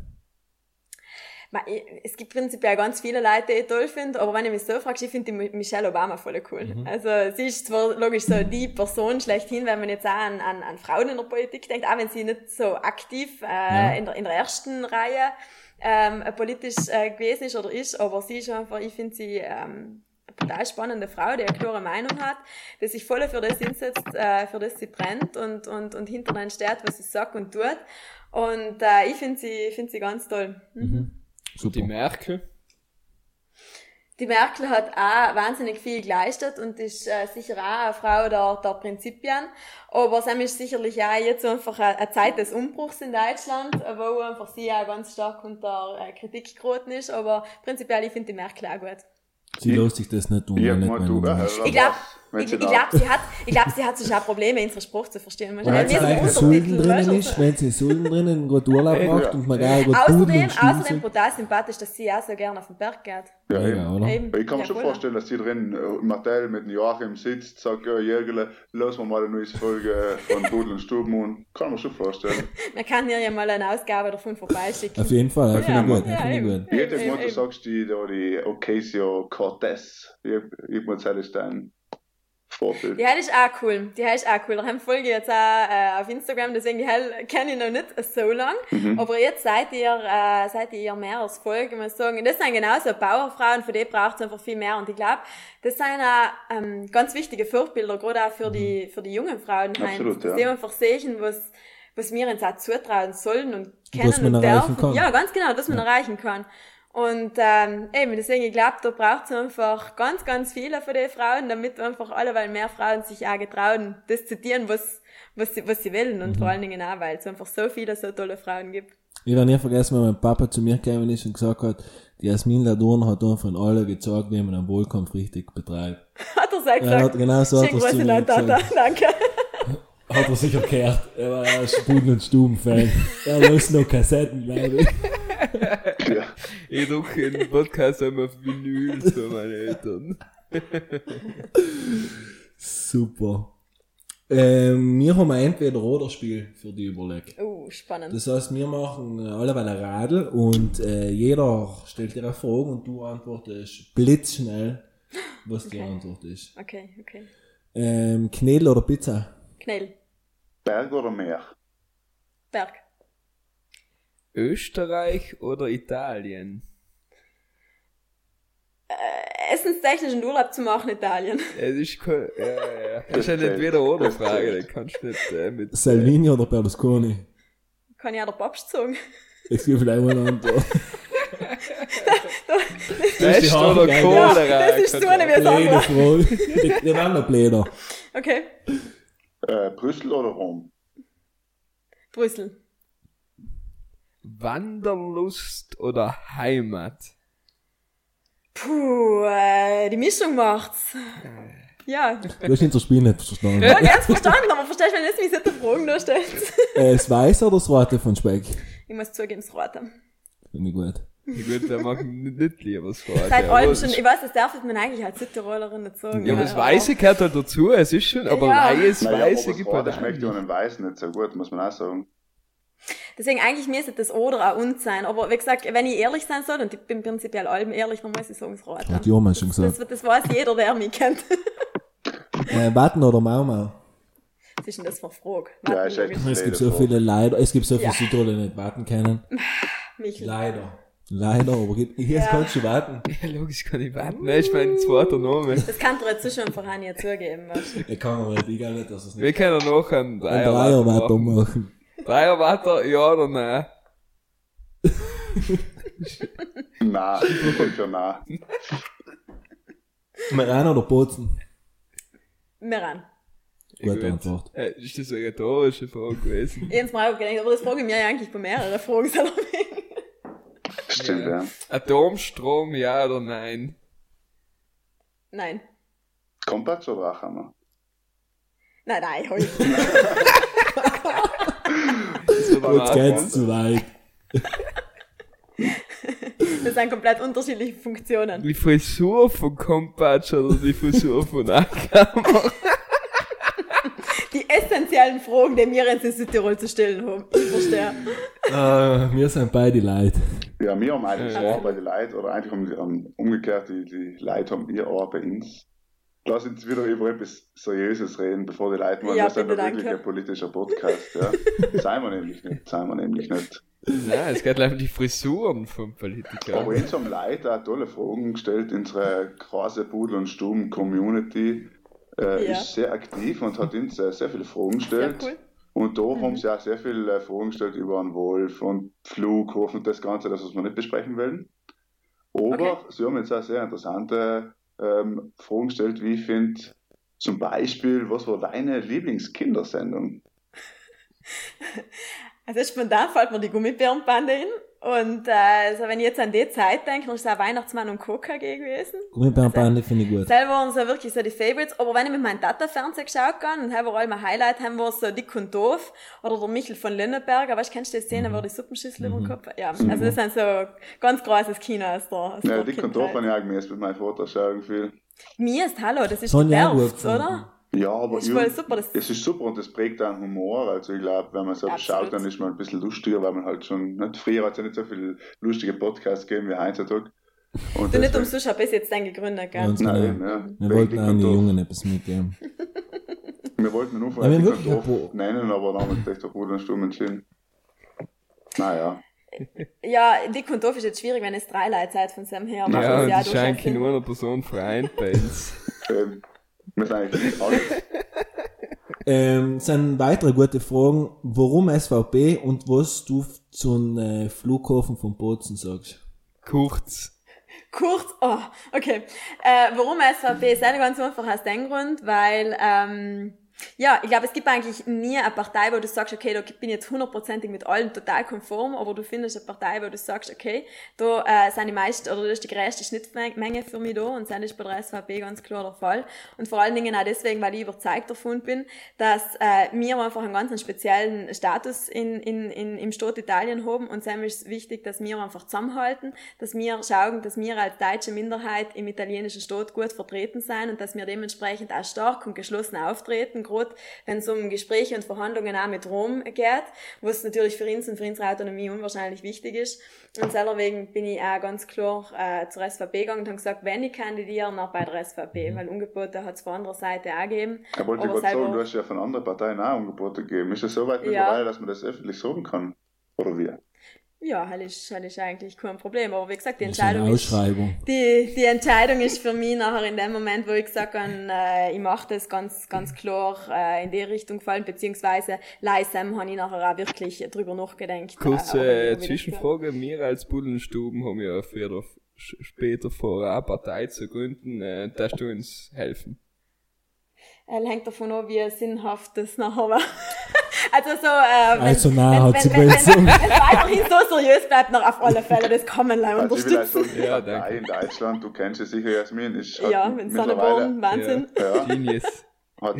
Es gibt prinzipiell ganz viele Leute, die ich toll finde, aber wenn ich mich so fragst, ich finde die Mi- Michelle Obama voll cool. Also sie ist zwar logisch so die Person schlechthin, wenn man jetzt auch an, an, an Frauen in der Politik denkt, auch wenn sie nicht so aktiv äh, in, der, in der ersten Reihe ähm, politisch äh, gewesen ist oder ist, aber sie ist einfach, ich finde sie ähm, eine total spannende Frau, die eine klare Meinung hat, die sich voll für das hinsetzt, äh, für das sie brennt und, und, und hinter dann steht, was sie sagt und tut. Und äh, ich finde sie, ich finde sie ganz toll. Mhm. Und die Super. Merkel. Die Merkel hat auch wahnsinnig viel geleistet und ist äh, sicher auch eine Frau der, der Prinzipien. Aber es ist sicherlich auch jetzt einfach eine, eine Zeit des Umbruchs in Deutschland, äh, wo einfach sie auch ganz stark unter äh, Kritik geraten ist. Aber prinzipiell, ich finde die Merkel auch gut. Sie lässt sich das nicht tun. Ja, nicht, du, ja. Ich glaube, Ich, sie ich da- glaube, sie hat, ich glaube, sie hat sich auch Probleme, unseren Spruch zu verstehen. Wenn sie vielleicht Sulden drinnen ist, wenn sie Sulden drinnen gut Urlaub macht und man geil gut Außerdem, außerdem brutal sympathisch, dass sie auch so gerne auf den Berg geht. Ja, eben. oder? Eben. Ich kann mir Ja, schon voll. vorstellen, dass hier drin äh, Martell mit dem Joachim sitzt, sagt, ja, Jägerle, lass mal eine neue Folge von Pudel und Stubenmund. Kann man schon vorstellen. Man kann hier ja mal eine Ausgabe davon vorbeischicken. Auf jeden Fall, ich finde Ja, gut, ich ja, gut. Ich hätte gemeint, du sagst die, da die Ocasio Cortez. Ich, ich muss ist dein Vorbild. Die ist auch cool. Die ist auch cool. Da folge ich jetzt auch äh, auf Instagram, deswegen die kenne ich noch nicht so lang. Mhm. Aber jetzt seid ihr, äh, seid ihr mehr als Folge, muss ich sagen. Und das sind genauso Powerfrauen, für die braucht es einfach viel mehr. Und ich glaube, das sind auch ähm, ganz wichtige Vorbilder, gerade auch für die, für die jungen Frauen. Mhm. Absolut, dass ja. die einfach sehen, was, was wir uns auch zutrauen sollen und man und dürfen. kann. Ja, ganz genau, was man erreichen kann. Und ähm, eben, deswegen, ich glaube, da braucht es einfach ganz, ganz viele von den Frauen, damit einfach alle, weil mehr Frauen sich auch getrauen, das zu tun, was, was, sie, was sie wollen. Und vor allen Dingen auch, weil es einfach so viele, so tolle Frauen gibt. Ich werde nie vergessen, wenn mein Papa zu mir gekommen ist und gesagt hat, die Jasmin Ladurn hat uns von alle gezeigt, wie man einen Wohlkampf richtig betreibt. Hat er so Er gesagt. hat genau so hat er es zu mir gesagt. danke. Hat er sicher gehört. Er war ein Spuden- und Stuben-Fan. Er lässt noch Kassetten, glaube ich. Ja. Ich drucke in Podcast einmal auf Vinyls für meine Eltern. Super. Ähm, wir haben ein Entweder-Oder-Spiel für die Überleg. Uh, spannend. Das heißt, wir machen äh, alle ein Radl und äh, jeder stellt dir eine Frage und du antwortest blitzschnell, was die Okay. Antwort ist. Okay, okay. Ähm, Knädel oder Pizza? Knell. Berg oder Meer? Berg. Österreich oder Italien? Essenstechnisch einen Urlaub zu machen in Italien. Es ist kein, ja, ja, ja. Das ist eine zählt. Entweder-Oder-Frage, Das da kannst du nicht äh, mit. Salvini oder Berlusconi? Kann ja der Papst sagen. Ich gebe gleich mal eine Antwort. Pest die oder Cholera? das ist so eine wie das andere. Frage. Die waren noch blöder. Okay. Äh, Brüssel oder Rom? Brüssel. Wanderlust oder Heimat? Puh, äh, die Mischung macht's. Ja. Du hast nicht das Spiel nicht verstanden. Ja, ganz verstanden, aber verstehst du, wenn du jetzt mich so Fragen da stellst? Äh, das Weiße oder das Rote von Speck? Ich muss zugeben, das Rote. Finde ich gut. Ja, gut, da ich nicht lieber was vor. Seit allem schon, ich weiß, das darf man eigentlich als Südtirolerin nicht sagen. Ja, aber das Weiße gehört halt dazu, es ist schon, aber Ja. Weißes, Naja, Weiße das gibt halt schmeckt ja dem Weißen nicht so gut, muss man auch sagen. Deswegen eigentlich müsste das oder auch uns sein. Aber wie gesagt, wenn ich ehrlich sein soll, und ich bin prinzipiell allem ehrlich, dann muss ich sagen, das Rote. Hat die Oma schon Das, gesagt. das weiß jeder, der mich kennt. Äh, Watten oder Mau Mau? Was ist denn das für eine Frage? Ja. Es gibt so Frage. viele leider, es gibt so viele Ja. Südtiroler, die nicht warten können. Michel. Leider. Leider, aber jetzt Ja. kannst du warten. Ja, logisch kann ich warten. Nein, ist mein zweiter Name. Das kann dir jetzt schon vorhin ja zugeben. Ich kann aber nicht, ich glaube nicht, dass es Wir nicht können noch einen ein Dreier Dreier weitermachen. weitermachen. Dreier weiter, ja oder nein? Nein, sicher nein. Meran oder Bozen? Meran. Gute Gut. Antwort. Äh, ist das eine rhetorische Frage gewesen? Ich mir auch gedacht, aber das frage ich mir ja eigentlich bei mehreren Fragen. Stimmt, ja. Atomstrom, ja oder nein? Nein. Kompatsch oder Achammer? Nein, nein, Jetzt eine geht's zu weit. Das sind komplett unterschiedliche Funktionen. Die Frisur von Kompatsch oder die Frisur von Ackermann? Die essentiellen Fragen, die wir jetzt in Südtirol zu stellen haben. Ich verstehe. Äh, wir sind beide leid. Ja, wir haben eigentlich Ja. Ohr bei den Leuten, oder eigentlich um, um, umgekehrt, die, die Leute haben ihr Ohr bei uns. Lass uns wieder über etwas Seriöses reden, bevor die Leute meinen, Ja, sind bitte, doch wirklich danke. ein politischer Podcast. Ja. Seien wir nämlich nicht, seien wir nämlich nicht. Nein, es geht gleich um die Frisuren vom Politiker. Aber uns haben Leute auch tolle Fragen gestellt. Unsere große Pudel- und Stuben-Community äh, Ja. ist sehr aktiv und hat uns äh, sehr viele Fragen Sehr gestellt. cool. Und da Mhm. haben sie auch sehr viele äh, Fragen gestellt über einen Wolf und Flughafen und das Ganze, das was wir nicht besprechen wollen. Aber Okay. sie haben jetzt auch sehr interessante ähm, Fragen gestellt, wie ich finde, zum Beispiel, was war deine Lieblingskindersendung? Also spontan fällt mir die Gummibärenbande in. Und äh, also wenn ich jetzt an die Zeit denke, dann ist es auch Weihnachtsmann und KKG gewesen. Gummibärenbande finde ich gut. Selber waren so wirklich so die Favorites. Aber wenn ich mit meinem Tata Fernseher geschaut habe, und haben wir all mein Highlight, haben wir so Dick und Doof oder der Michel von Lönneberger. Weißt du, kennst du die Szene, wo die Suppenschüssel über den Kopf Ja, also das sind so ganz großes Kino aus der, aus Ja, der Dick und Doof habe ich auch gemäß mit meinem Vater schauen viel. Mir ist Hallo, das ist Habe gewerft, gefunden. oder? Ja, aber ist super, das- es ist super und das prägt auch Humor. Also ich glaube, wenn man so schaut, dann ist man ein bisschen lustiger, weil man halt schon, nicht, früher hat es ja nicht so viele lustige Podcasts gegeben wie heutzutage. Und Du nicht umsonst habe ich jetzt dann gegründet, gell? Ganz Nein, genau. ja. Wir wollten auch den. Jungen etwas mitgeben. Wir wollten ihn Ja, anfangen, wir Dick wirklich und Doof ein paar- nennen, aber dann haben wir gedacht, der Bruder und Sturm entschieden. Naja. Ja, Dick und Doof ist jetzt schwierig, wenn es drei Leute seid von seinem her. Ja, ja Sinn. nur eine Person vereint bei uns. Wir sind eigentlich alles. Ähm, sind weitere gute Fragen. Warum SVP und was du zum äh, Flughafen von Bozen sagst? Kurz. Kurz, oh, okay. Äh, warum SVP? Ist eigentlich ganz einfach aus dem Grund, weil, ähm, ja, ich glaube, es gibt eigentlich nie eine Partei, wo du sagst, okay, da bin ich jetzt hundertprozentig mit allen total konform, aber du findest eine Partei, wo du sagst, okay, da äh, sind die meisten, oder da ist die größte Schnittmenge für mich da und das ist bei der SVP ganz klar der Fall. Und vor allen Dingen auch deswegen, weil ich überzeugt davon bin, dass äh, wir einfach einen ganz speziellen Status in, in, in, im Staat Italien haben und es ist wichtig, dass wir einfach zusammenhalten, dass wir schauen, dass wir als deutsche Minderheit im italienischen Staat gut vertreten sein und dass wir dementsprechend auch stark und geschlossen auftreten, gerade wenn es um Gespräche und Verhandlungen auch mit Rom geht, was natürlich für uns und für unsere Autonomie unwahrscheinlich wichtig ist. Und deswegen bin ich auch ganz klar äh, zur SVP gegangen und habe gesagt, wenn ich kandidiere, noch bei der SVP, weil Angebote hat es von anderer Seite auch gegeben. Ich wollte gerade sagen, du hast ja von anderen Parteien auch Angebote gegeben. Ist es so weit Ja. mittlerweile, dass man das öffentlich sagen kann? Oder wie? Ja, das ist, das ist eigentlich kein Problem. Aber wie gesagt, die Entscheidung ist, die, die Entscheidung ist für mich nachher in dem Moment, wo ich gesagt habe, äh, ich mache das ganz, ganz klar äh, in die Richtung gefallen, beziehungsweise leisem habe ich nachher auch wirklich drüber nachgedacht. Kurze äh, Zwischenfrage. Wir als Bullenstuben haben ja früher, sch- später vor, eine Partei zu gründen. Äh, darfst du uns helfen? Äh, hängt davon ab, wie sinnhaft das nachher war. also so, äh, wenn, Also nein, wenn, hat wenn, sie wenn, wenn, wenn, es weiterhin so seriös bleibt, noch auf alle Fälle, das kann man leider ich will halt unterstützen. die Ja, Partei danke. in Deutschland, du kennst sie sicher, Jasmin, ist hat Ja, mit Sonneborn, Wahnsinn. ja, Genius. hat.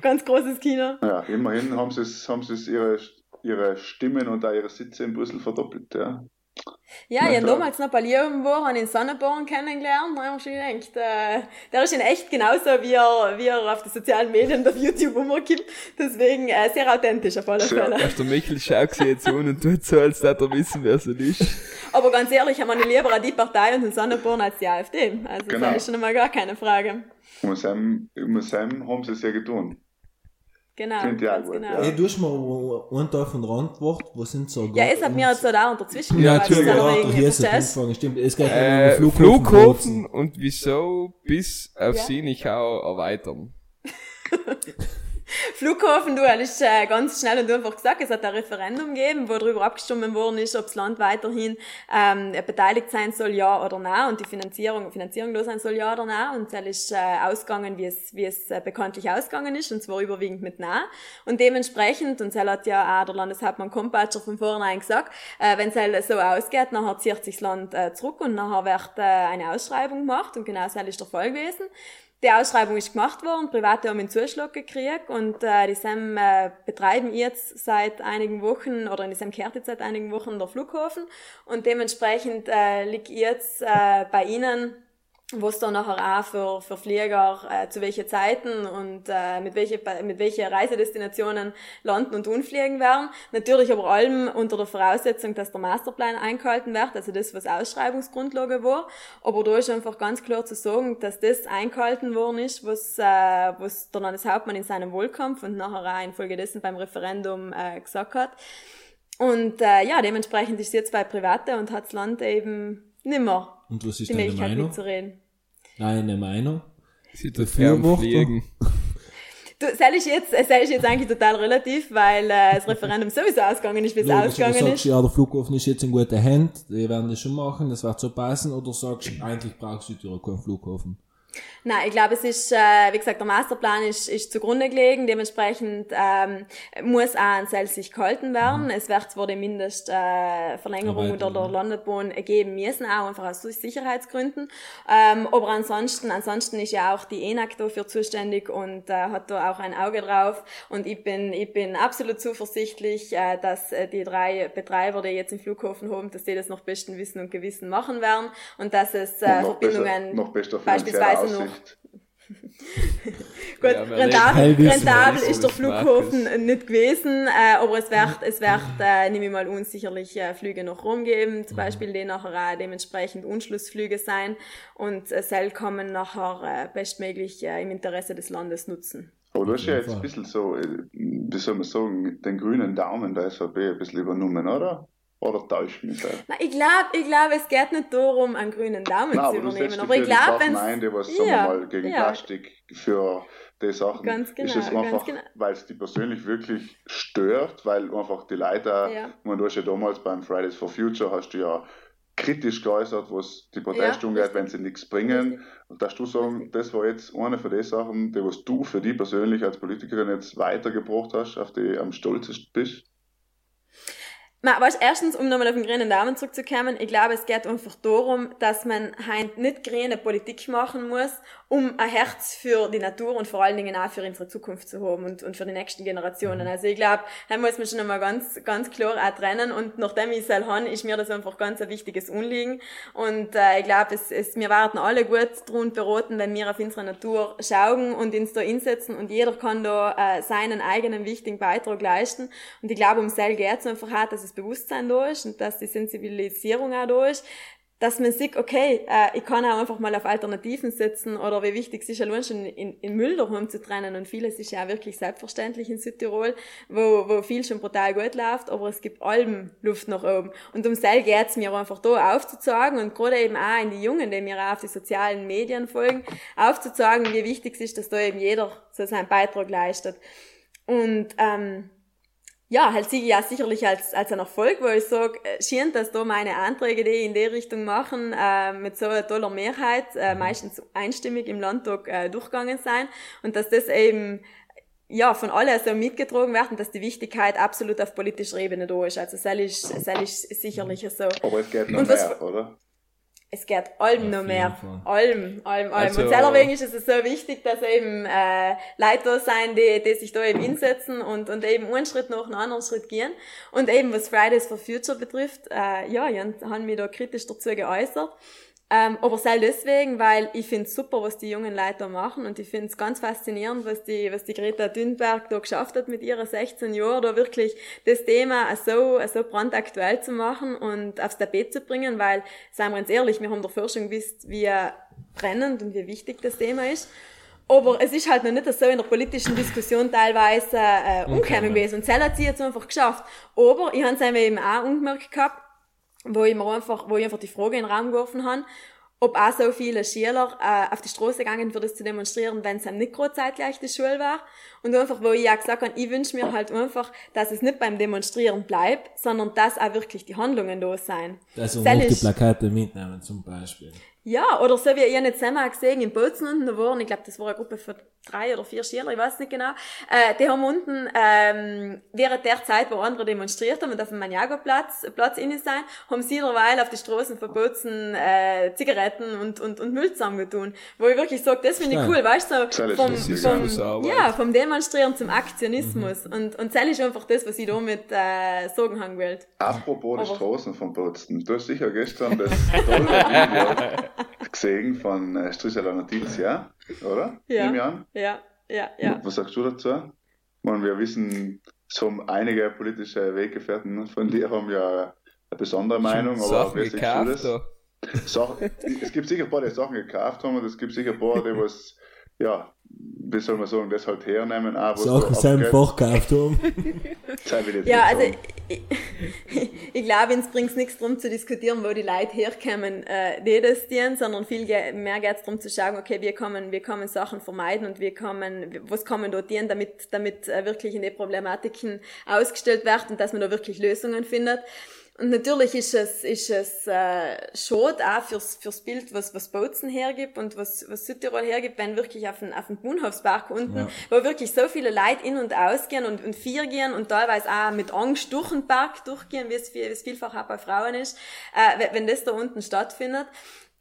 Ganz großes Kino. ja, immerhin haben sie es, haben sie es ihre, ihre Stimmen und auch ihre Sitze in Brüssel verdoppelt, ja. Ja, ich habe klar. damals noch bei Leoben war, ihn in Sonneborn kennengelernt, da habe ich schon gedacht, äh, der ist in echt genauso, wie er, wie er auf den sozialen Medien und auf YouTube umgeht. Deswegen äh, sehr authentisch auf alle. Fälle. Erst der Michel schaut sich jetzt an und tut so, als würde er wissen, wer es ist. Aber ganz ehrlich, ich habe lieber die Partei und den Sonneborn als die AfD. Also Genau. das ist schon einmal gar keine Frage. Und Sam, mit Sam haben sie es ja getan. Genau, Finde ich auch ganz gut, genau. ja. Du hast mir einen Tag von der Antwort, was sind so Ja, es hat mir jetzt so da unterzwischen Ja, weil es natürlich, ja, irgendwie hier ist der verstehst. Punkt Stimmt, es geht ja Äh, um Flughafen, Flughafen. und wieso bis auf Ja. Sienichau erweitern? Flughafen, du hast äh, ganz schnell und einfach gesagt, es hat ein Referendum gegeben, wo darüber abgestimmt worden ist, ob das Land weiterhin ähm, beteiligt sein soll, ja oder nein, und die Finanzierung, Finanzierung da sein soll, ja oder nein. Und das ist äh, ausgegangen, wie es, wie es äh, bekanntlich ausgegangen ist, und zwar überwiegend mit nein. Und dementsprechend, und das hat ja auch der Landeshauptmann Kompatscher von vornherein gesagt, äh, wenn es so ausgeht, nachher zieht sich das Land äh, zurück und nachher wird äh, eine Ausschreibung gemacht, und genau das ist der Fall gewesen. Die Ausschreibung ist gemacht worden, Private haben einen Zuschlag gekriegt und äh, die SEM äh, betreiben jetzt seit einigen Wochen oder in die SEM kehrt jetzt seit einigen Wochen der Flughafen und dementsprechend äh, liegt jetzt äh, bei Ihnen was da nachher auch für, für Flieger äh, zu welchen Zeiten und äh, mit welche mit welche Reisedestinationen landen und unfliegen werden. Natürlich aber allem unter der Voraussetzung, dass der Masterplan eingehalten wird, also das, was Ausschreibungsgrundlage war. Aber da ist einfach ganz klar zu sagen, dass das eingehalten worden ist, was, äh, was der Landeshauptmann in seinem Wahlkampf und nachher auch infolgedessen beim Referendum äh, gesagt hat. Und äh, ja, dementsprechend ist es jetzt bei Private und hat das Land eben nimmer Und was ist die deine Meinung? mitzureden. Deine Meinung? Sie fliegen. Du, das ist jetzt, das ist jetzt eigentlich total relativ, weil äh, das Referendum sowieso ausgegangen ist, wie es Logisch, ausgegangen sagst ist. du, ja, der Flughafen ist jetzt in guter Hand, die werden das schon machen, das wird so passen, oder sagst du, eigentlich brauchst du Südtirol keinen Flughafen? Nein, ich glaube, es ist, äh, wie gesagt, der Masterplan ist, ist zugrunde gelegen. Dementsprechend ähm, muss auch an Zell sich gehalten werden. Mhm. Es wird zwar die Mindestverlängerung äh, oder der Landebahn geben müssen, auch einfach aus Sicherheitsgründen. Ähm, aber ansonsten, ansonsten ist ja auch die ENAC dafür zuständig und äh, hat da auch ein Auge drauf. Und ich bin, ich bin absolut zuversichtlich, äh, dass äh, die drei Betreiber, die jetzt im Flughafen haben, dass die das nach bestem Wissen und Gewissen machen werden und dass es äh, Verbindungen besser, noch beispielsweise noch Gut, ja, rentabel, rentabel ist der Flughafen Markus. nicht gewesen, äh, aber es wird, es wird, äh, nehme ich mal unsicherlich äh, Flüge noch rumgeben, zum mhm. Beispiel die nachher auch dementsprechend Unschlussflüge sein und äh, Sell kommen nachher äh, bestmöglich äh, im Interesse des Landes nutzen. Aber du hast ja jetzt ein bisschen so, äh, wie soll man sagen, den grünen Daumen der SVP ein bisschen übernommen, oder? Oder täuscht mich das? Nein, ich glaube, ich glaub, es geht nicht darum, einen grünen Daumen Nein, zu übernehmen. Aber, aber ich glaube, wenn ein, die was, ja, mal, gegen ja. Plastik für die Sachen. Ganz genau, ist es einfach, genau. weil es die persönlich wirklich stört, weil einfach die Leute, ja. man, du hast ja damals beim Fridays for Future, hast du ja kritisch geäußert, was die Proteste ja, umgeht, wenn sie nichts bringen. Richtig. Und dass du sagen, das war jetzt eine von den Sachen, die was du für dich persönlich als Politikerin jetzt weitergebracht hast, auf die am stolzesten bist? Ma, weißt, erstens, um nochmal auf den grünen Daumen zurückzukommen, ich glaube, es geht einfach darum, dass man halt nicht grüne Politik machen muss, um ein Herz für die Natur und vor allen Dingen auch für unsere Zukunft zu haben und, und für die nächsten Generationen. Mhm. Also ich glaube, da muss man schon einmal ganz, ganz klar auch trennen und nachdem ich es habe, ist mir das einfach ganz ein wichtiges Unliegen und äh, ich glaube, es, es, wir werden alle gut drum beraten, wenn wir auf unsere Natur schauen und uns da einsetzen und jeder kann da äh, seinen eigenen wichtigen Beitrag leisten und ich glaube, um Sel geht es einfach auch, dass das Bewusstsein da ist und dass die Sensibilisierung auch da ist, dass man sieht, okay, äh, ich kann auch einfach mal auf Alternativen setzen oder wie wichtig es ist, allein schon in, in Müll daheim zu trennen und vieles ist ja auch wirklich selbstverständlich in Südtirol, wo, wo viel schon brutal gut läuft, aber es gibt allem Luft nach oben. Und um Sel geht's mir einfach da aufzuzeigen und gerade eben auch in die Jungen, die mir auch auf die sozialen Medien folgen, aufzuzeigen, wie wichtig es ist, dass da eben jeder so seinen Beitrag leistet. Und ähm, ja, halt sehe ich ja sicherlich als, als ein Erfolg, weil ich sage, äh, schien, dass da meine Anträge, die in die Richtung machen, äh, mit so einer toller Mehrheit, äh, mhm. meistens einstimmig im Landtag äh, durchgegangen sein und dass das eben ja, von allen so mitgetragen werden, dass die Wichtigkeit absolut auf politischer Ebene da ist. Also, das ist, das ist sicherlich so. Aber es geht noch mehr, oder? Es geht allem noch mehr. Allem, allem, allem. Also, und deswegen ist es so wichtig, dass eben äh, Leute da sein, die, die sich da eben hinsetzen und, und eben einen Schritt nach einem anderen Schritt gehen. Und eben was Fridays for Future betrifft, äh, ja, ich habe mich da kritisch dazu geäußert. Ähm, aber sei deswegen, weil ich finde super, was die jungen Leute machen und ich finde es ganz faszinierend, was die, was die Greta Thunberg da geschafft hat mit ihren 16 Jahren, da wirklich das Thema so, so brandaktuell zu machen und aufs Tapet zu bringen, weil, seien wir uns ehrlich, wir haben der Forschung gewusst, wie brennend und wie wichtig das Thema ist. Aber es ist halt noch nicht so in der politischen Diskussion teilweise äh, umgekommen gewesen. Und Zell hat sie jetzt einfach geschafft. Aber ich habe es eben auch ungemerkt gehabt, wo ich mir einfach, wo ich einfach die Frage in den Raum geworfen habe, ob auch so viele Schüler äh, auf die Straße gegangen für das zu demonstrieren, wenn es dann nicht gerade zeitgleich die Schule war. Und einfach, wo ich ja gesagt habe, ich wünsche mir halt einfach, dass es nicht beim Demonstrieren bleibt, sondern dass auch wirklich die Handlungen da sein. Also die Plakate mitnehmen zum Beispiel. Ja, oder so wie ihr nicht zusammen gesehen in Bozen unten da waren, ich glaube, das war eine Gruppe von drei oder vier Schüler, ich weiß nicht genau, äh, die haben unten ähm, während der Zeit, wo andere demonstriert haben und auf dem Maniago-Platz Platz inne sein, haben sie derweil auf die Straßen verboten äh, Zigaretten und, und, und Müll zusammengetun. Wo ich wirklich sage, das finde ich cool, weißt du, so, vom, vom, ja, vom Demonstrieren zum Aktionismus. Mhm. Und, und das ist einfach das, was ich damit äh, sagen haben will. Apropos die Straßen von Bozen, du hast sicher gestern das tolle Video gesehen von äh, Stricheler Notizia, oder? Ja. Ja, ja, ja. Was sagst du dazu? meine, wir wissen, es haben einige politische Weggefährten von dir haben ja eine besondere Meinung, aber wie siehst du das? Sachen, es gibt sicher ein paar, die Sachen gekauft haben und es gibt sicher ein paar, die was ja, wie soll man sagen, das halt hernehmen. Auch, Sachen einfach gekauft haben. ja, also ich, ich, glaube, uns bringt es nichts darum zu diskutieren, wo die Leute herkommen, äh, die das dienen, sondern viel mehr geht es darum zu schauen, okay, wir kommen, wir kommen Sachen vermeiden und wir kommen, was kommen dort dienen, damit, damit äh, wirklich in die Problematiken ausgestellt wird und dass man da wirklich Lösungen findet. Und natürlich ist es, ist es äh, schade auch fürs, fürs Bild, was, was Bozen hergibt und was, was Südtirol hergibt, wenn wirklich auf den, auf den Bunhofsberg unten, ja. wo wirklich so viele Leute in- und ausgehen und, und vier gehen und teilweise auch mit Angst durch den Berg durchgehen, wie es, wie es vielfach auch bei Frauen ist, äh, wenn das da unten stattfindet.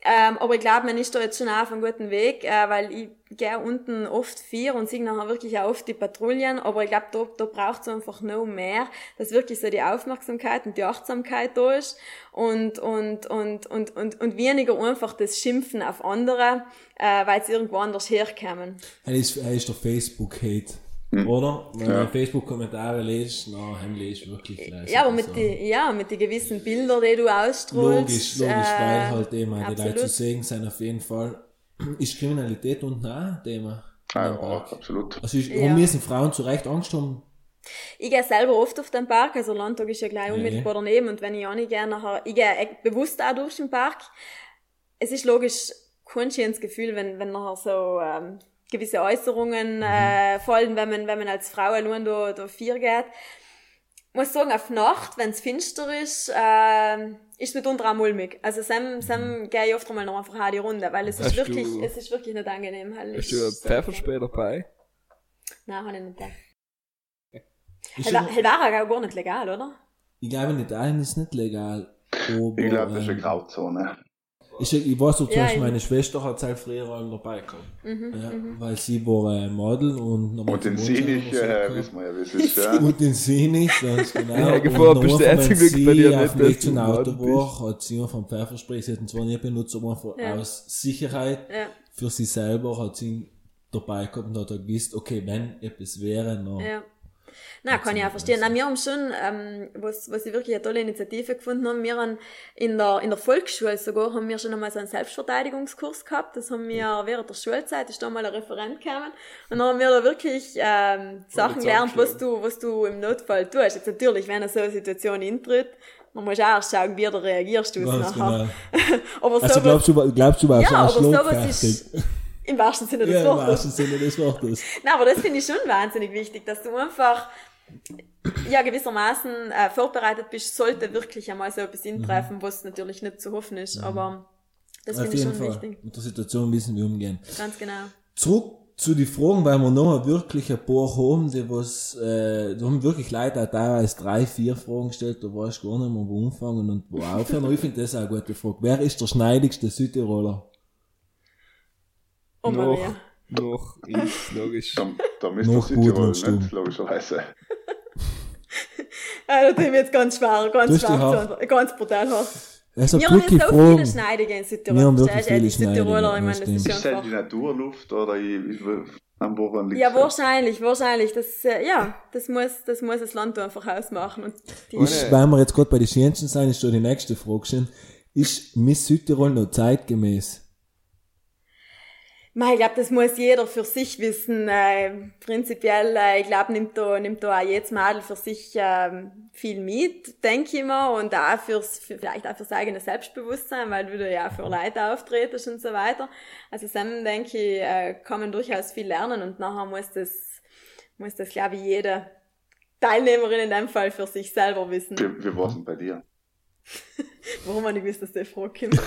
Ähm, aber ich glaube, man ist da jetzt schon auf einem guten Weg, äh, weil ich gehe unten oft vier und sehe nachher wirklich auch oft die Patrouillen, aber ich glaube, da, da braucht es einfach noch mehr, dass wirklich so die Aufmerksamkeit und die Achtsamkeit da ist und, und, und, und, und, und weniger einfach das Schimpfen auf andere, äh, weil sie irgendwo anders herkommen. Er ist, er ist der Facebook-Hate. Hm. Oder? Wenn ja. du Facebook-Kommentare liest, na, hem liest wirklich lesen. Ja, aber mit so. die, ja, mit den gewissen Bildern, die du ausstrahlst. Logisch, logisch, äh, weil halt immer die Leute zu sehen sind auf jeden Fall. Ist Kriminalität unten auch ein Thema? Ah, ja, absolut. Also ist, ja. müssen Frauen zu Recht Angst haben? Ich gehe selber oft auf den Park, also Landtag ist ja gleich unmittelbar ja. daneben und wenn ich auch nicht gerne nachher, ich gehe bewusst auch durch den Park. Es ist logisch kein schönes Gefühl, wenn, wenn nachher so, ähm, gewisse Äußerungen mhm. äh, fallen, wenn man, wenn man als Frau allein da, da vier geht. Ich muss sagen, auf Nacht, wenn es finster ist, äh, ist mitunter auch mulmig. Also Sam, Sam mhm. gehe ich oft einmal noch einfach auch die Runde, weil es ist wirklich, du, es ist wirklich nicht angenehm. Halt hast du ein Pfefferspray dabei? Nein, habe ich nicht dabei. Helvara gar nicht legal, oder? Ich glaube, in Italien ist nicht legal. Aber, ich glaube, das ist eine ähm, Grauzone. Ich, ich weiß so zum ja, Beispiel, meine Schwester hat halt früher auch dabei gehabt. Mhm, ja, mhm. Weil sie war äh, Model und Und den Sinnig, äh, wissen wir ja, wie es ist. Ja. und den Sinnig, ganz genau. Ja, Gefahr besteht zum Glück bei dir nicht. Auf dem Auto war, hat sie vom Pfefferspray, sie hat ihn zwar nicht benutzt, aber einfach ja. aus Sicherheit für sie selber hat sie ihn dabei gehabt und hat gewusst, okay, wenn etwas wäre, noch. Ja. Na, kann ich auch verstehen. Na, wir haben schon, ähm, was, was ich wirklich eine tolle Initiative gefunden haben, wir haben in der, in der Volksschule sogar, haben wir schon einmal so einen Selbstverteidigungskurs gehabt. Das haben wir während der Schulzeit, ist da mal ein Referent gekommen. Und dann haben wir da wirklich, ähm, Sachen gelernt, was du, was du im Notfall tust. Jetzt natürlich, wenn eine so eine Situation eintritt, man muss auch erst schauen, wie du reagierst du nachher. Genau. aber also glaubst du, glaubst du, warst ja, aber sowas ist, im wahrsten Sinne des ja, Wortes. Im wahrsten Sinne des Wortes. Nein, aber das finde ich schon wahnsinnig wichtig, dass du einfach ja gewissermaßen äh, vorbereitet bist, sollte wirklich einmal so etwas intreffen, mhm. was natürlich nicht zu hoffen ist, mhm. aber das finde ich schon Fall. wichtig. Mit der Situation wissen wir umgehen. Ganz genau. Zurück zu den Fragen, weil wir noch wirklich ein paar haben, die was, äh, da haben wirklich Leute auch teilweise drei, vier Fragen gestellt, da weißt du gar nicht mehr, wo anfangen und wo aufhören. Ich finde das auch eine gute Frage. Wer ist der schneidigste Südtiroler? Oh Maria. Noch ich, logisch. Da, da müsste noch Südtirol nicht, logischerweise. ja, da mir jetzt ganz schwer, ganz schwer, ganz brutal hart. Also wir haben jetzt so viele Schneidige in Südtirol. Wir haben wirklich viele Südtiroler, ich meine, das ist, ist halt die Naturluft oder ich, am Bohren liegt Ja, wahrscheinlich, wahrscheinlich. Das, äh, ja, das muss, das muss das Land einfach ausmachen. Und die ist, weil wir jetzt gerade bei den Schönsten sein, ist da die nächste Frage schon. Ist Miss Südtirol noch zeitgemäß? Ich glaube, das muss jeder für sich wissen. Äh, prinzipiell, äh, ich glaube, nimmt da, nimmt da auch jedes Madel für sich äh, viel mit, denke ich mal, und auch fürs, für, vielleicht auch fürs eigene Selbstbewusstsein, weil du ja für Leute auftretest und so weiter. Also Sam, denke ich, äh, kann man durchaus viel lernen und nachher muss das, muss das, glaube ich, jede Teilnehmerin in dem Fall für sich selber wissen. Wir, wir waren bei dir. Warum man nicht gewusst, dass der Frage kommt.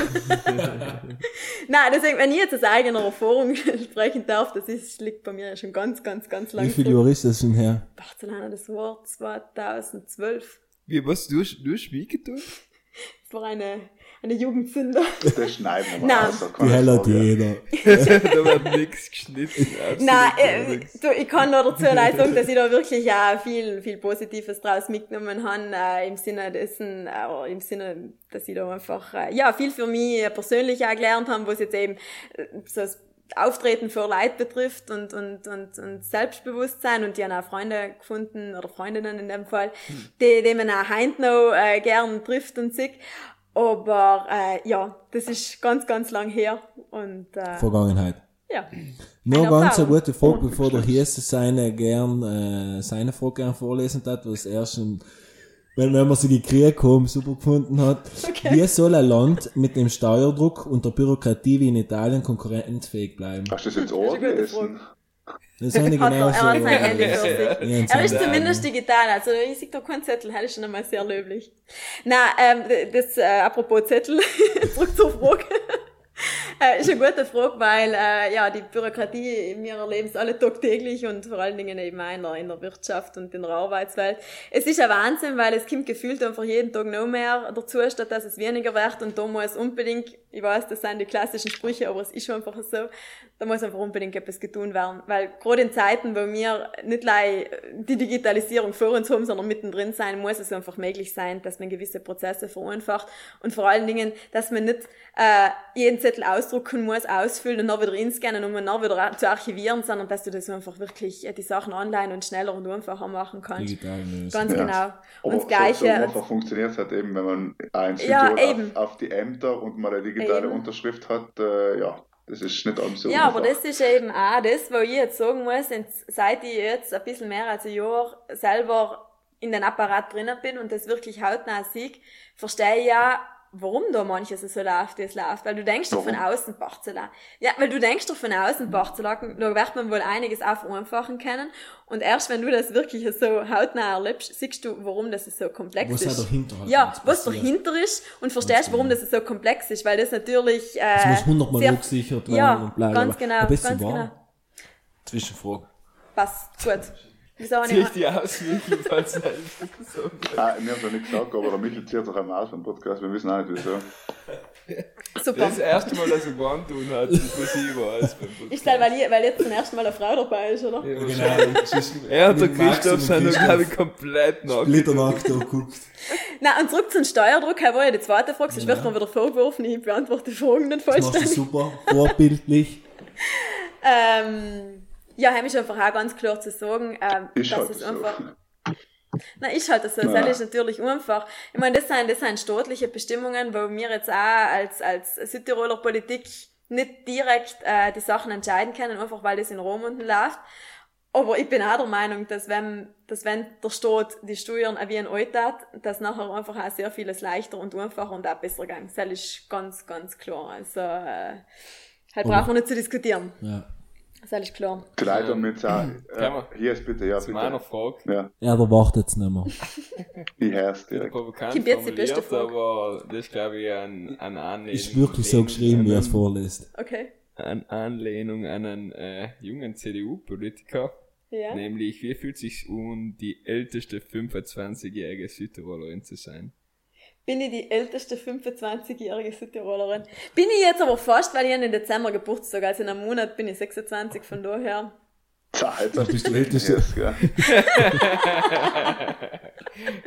Nein, deswegen, wenn ich jetzt aus eigener Erfahrung sprechen darf, das ist, liegt bei mir ja schon ganz, ganz, ganz lange Wie viele Jahre ist das schon her? Barcelona, das war 2012. Wie, was, du hast, du hast wie getan? Das war eine, eine Jugendsünde. Das schneiden wir mal aus. Die heller jeder. da wird nichts geschnitten. Nein, äh, du, ich kann nur dazu leid sagen, dass ich da wirklich auch viel, viel Positives draus mitgenommen habe, äh, im Sinne dessen, äh, im Sinne, dass ich da einfach, äh, ja, viel für mich persönlich auch gelernt habe, was jetzt eben äh, so das Auftreten für Leid betrifft und, und, und, und Selbstbewusstsein und die haben auch Freunde gefunden oder Freundinnen in dem Fall, hm. die, die man auch heint noch äh, gern trifft und sieht. Aber äh, ja, das ist ganz, ganz lang her. Und, äh, Vergangenheit. Ja. Nur ganz eine gute Frage, bevor der Hiesse seine gern, äh, seine Frage gern vorlesen hat, was er schon, wenn, wenn man sie gekriegt haben, super gefunden hat. Okay. Wie soll ein Land mit dem Steuerdruck und der Bürokratie wie in Italien konkurrenzfähig bleiben? Hast du das jetzt auch gelesen? Das habe ich er, genauso. er hat sein ja. Handy für sich. Ja, Er ist zumindest digital, also ich sehe da keinen Zettel, das ist schon einmal sehr löblich. Na, ähm, das, äh, apropos Zettel, zurück zur Frage. Äh, ist eine gute Frage, weil äh, ja, die Bürokratie, wir erleben es alle tagtäglich und vor allen Dingen eben auch in der, in Wirtschaft und in der Arbeitswelt. Es ist ein Wahnsinn, weil es kommt gefühlt einfach jeden Tag noch mehr dazu, statt dass es weniger wird. Und da muss unbedingt, ich weiß, das sind die klassischen Sprüche, aber es ist schon einfach so, da muss einfach unbedingt etwas getan werden, weil gerade in Zeiten, wo wir nicht allein die Digitalisierung vor uns haben, sondern mittendrin sein, muss es einfach möglich sein, dass man gewisse Prozesse vereinfacht. Und vor allen Dingen, dass man nicht äh, jeden Zettel ausdrucken muss, ausfüllen und dann wieder inscannen, um ihn dann wieder zu archivieren, sondern dass du das einfach wirklich äh, die Sachen online und schneller und einfacher machen kannst. Digital. Ganz Ja. genau. Und das so, Gleiche. so einfach funktioniert es halt eben, wenn man ein Ja, auf, auf die Ämter und mal eine digitale Eben. Unterschrift hat, äh, ja, das ist nicht allem so Ja, aber das ist eben auch das, wo ich jetzt sagen muss, seit ich jetzt ein bisschen mehr als ein Jahr selber in den Apparat drinnen bin und das wirklich hautnah sehe, verstehe ich ja, warum da manches so läuft, wie es läuft. Weil du denkst doch von außen, Barcelona. Ja, weil du denkst doch von außen, Barcelona, da wird man wohl einiges auch vereinfachen können. Und erst wenn du das wirklich so hautnah erlebst, siehst du, warum das so komplex Was ist. auch dahinter halt ja, was dahinter ist und verstehst, warum das so komplex ist, weil das natürlich, äh, Es muss hundertmal abgesichert werden ja, und bla bla ganz genau, ist ganz so wahr? genau. Zwischenfrage. Passt, gut. Wieso habe ich die auswickeln, falls er so. Ah, wir haben es nicht gesagt, aber der Michel zieht sich einmal aus vom Podcast, wir wissen auch nicht wieso. super. Das ist das erste Mal, dass er gewarnt tun hat, das was ich weiß. beim Podcast. Ist das, weil, ich, weil jetzt zum ersten Mal eine Frau dabei ist, oder? Ja, Genau. ist Er und der Christoph sind glaube ich, komplett nackt. Splittermarkt da geguckt. Na, und zurück zum Steuerdruck, das war ja die zweite Frage, sonst wird mir wieder vorgeworfen, ich beantworte die Fragen nicht Das machst du vollständig. super. Vorbildlich. Ähm, ja, heim ist einfach auch ganz klar zu sagen, ähm, Ist dass halt es so. einfach Na, ist halt so. Ja. Das ist natürlich einfach. Ich meine, das sind, das sind staatliche Bestimmungen, wo wir jetzt auch als, als Südtiroler Politik nicht direkt äh, die Sachen entscheiden können, einfach weil das in Rom unten läuft. Aber ich bin auch der Meinung, dass wenn, dass wenn der Staat die Steuern wie ein alt hat, dass nachher einfach auch sehr vieles leichter und einfacher und auch besser geht. Das ist ganz, ganz klar. Also, äh, halt brauchen wir nicht zu diskutieren. Ja. Das ist klar. Vielleicht damit auch. Kann Äh, man? hier ist bitte, ja, Zu meiner bitte. Frage. Ja, Ja, da wartet es nicht mehr. ich hör's direkt. Provokant Gib jetzt die beste Frage. aber das ist, glaube ich, ein, ein Anlehnung. Ist wirklich so geschrieben, wie er es vorliest. Okay. Eine Anlehnung an einen äh, jungen CDU-Politiker. Ja. Nämlich, wie fühlt sich um, die älteste 25-jährige Südtirolerin zu sein? Bin ich die älteste 25-jährige Südtirolerin. Bin ich jetzt aber fast, weil ich habe im Dezember Geburtstag, also in einem Monat bin ich 26, von daher. Zeit, Da bist du älteste. Yes, gell.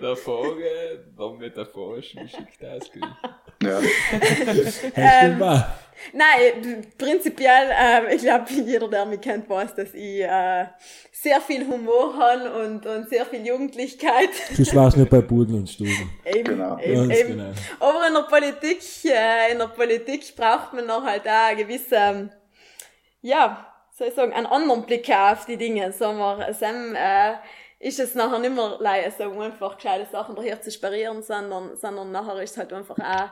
Der Frage, der metaphorisch geschickt ausgleich. Ja, Ähm. Nein, prinzipiell, ähm, ich glaube, jeder, der mich kennt, weiß, dass ich äh, sehr viel Humor habe und, und sehr viel Jugendlichkeit. Du warst nicht bei Buden und Stuben. Eben, Genau. eben, Ganz eben. genau. Aber in der Politik, äh, in der Politik braucht man noch halt auch eine gewisse, ähm, ja, soll ich sagen, einen anderen Blick auf die Dinge. Sagen wir, Sam, äh, ist es nachher nicht mehr so einfach gescheite Sachen daher zu sparieren, sondern, sondern nachher ist es halt einfach auch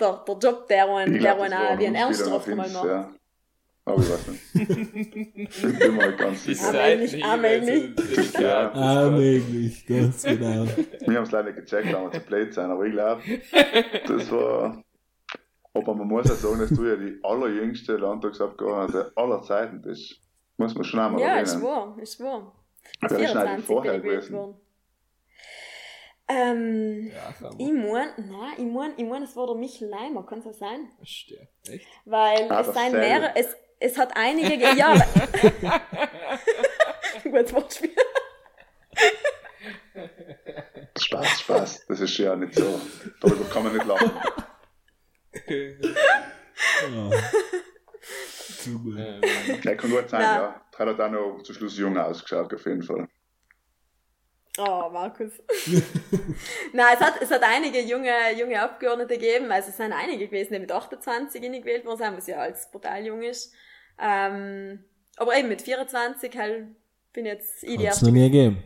der, der Job, der einen, der einen auch wie ein uns Ernst wieder oft noch einmal ins, macht. ja. Aber ich weiß nicht. Ich bin nicht ganz sicher. Armelig, Seiten armelig. jeweils Ja. so Ah, möglich, ganz genau. Wir haben es leider nicht gecheckt, aber zu blöd sein, aber ich glaube, das war. Aber man muss ja sagen, dass du ja die allerjüngste Landtagsabgeordnete aller Zeiten bist. Muss man schon einmal Ja, erwähnen. ist wahr, ist wahr. Wer ist denn 24 eigentlich bin vorher gewesen? worden. Ähm, Ja, ich man. mein, nein, ich mein, ich mein, es war der Michel Leimer, kann das sein? Stimmt. Echt? Weil Ah, es Cell. mehrere, es, es hat einige, ge- ja, gutes Wortspiel. Spaß, Spaß. Das ist ja nicht so. Darüber kann man nicht lachen. Ja. Zu gut. ähm, Ja, kann gut sein, Nein. ja. Der hat auch noch zum Schluss jung ausgeschaut, auf jeden Fall. Oh, Markus. Nein, es hat, es hat einige junge, junge Abgeordnete gegeben, also es sind einige gewesen, die mit 28 gewählt worden sind, was ja als brutal jung ist. Ähm, aber eben mit 24 halt bin jetzt ich die Hat's erste. noch nie gegeben.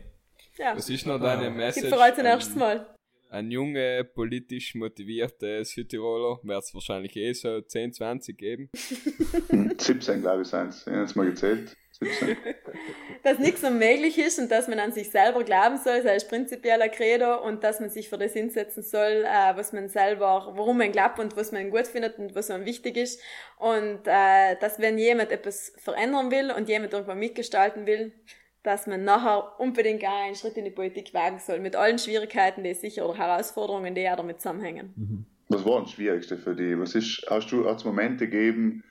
Ja, was ist noch deine Message? gibt für heute an- erstes Mal. Ein junge, politisch motivierte Südtiroler, wird es wahrscheinlich eh so 10, 20 geben. 17, glaube ich, sind es. Ich habe jetzt mal gezählt. 17. dass nichts unmöglich ist und dass man an sich selber glauben soll, sei es prinzipieller Credo und dass man sich für das hinsetzen soll, äh, was man selber, worum man glaubt und was man gut findet und was man wichtig ist. Und äh, dass wenn jemand etwas verändern will und jemand irgendwo mitgestalten will, dass man nachher unbedingt auch einen Schritt in die Politik wagen soll, mit allen Schwierigkeiten, die sicher oder Herausforderungen, die ja damit zusammenhängen. Was war das Schwierigste für dich? Was ist, hast du hat's Momente gegeben,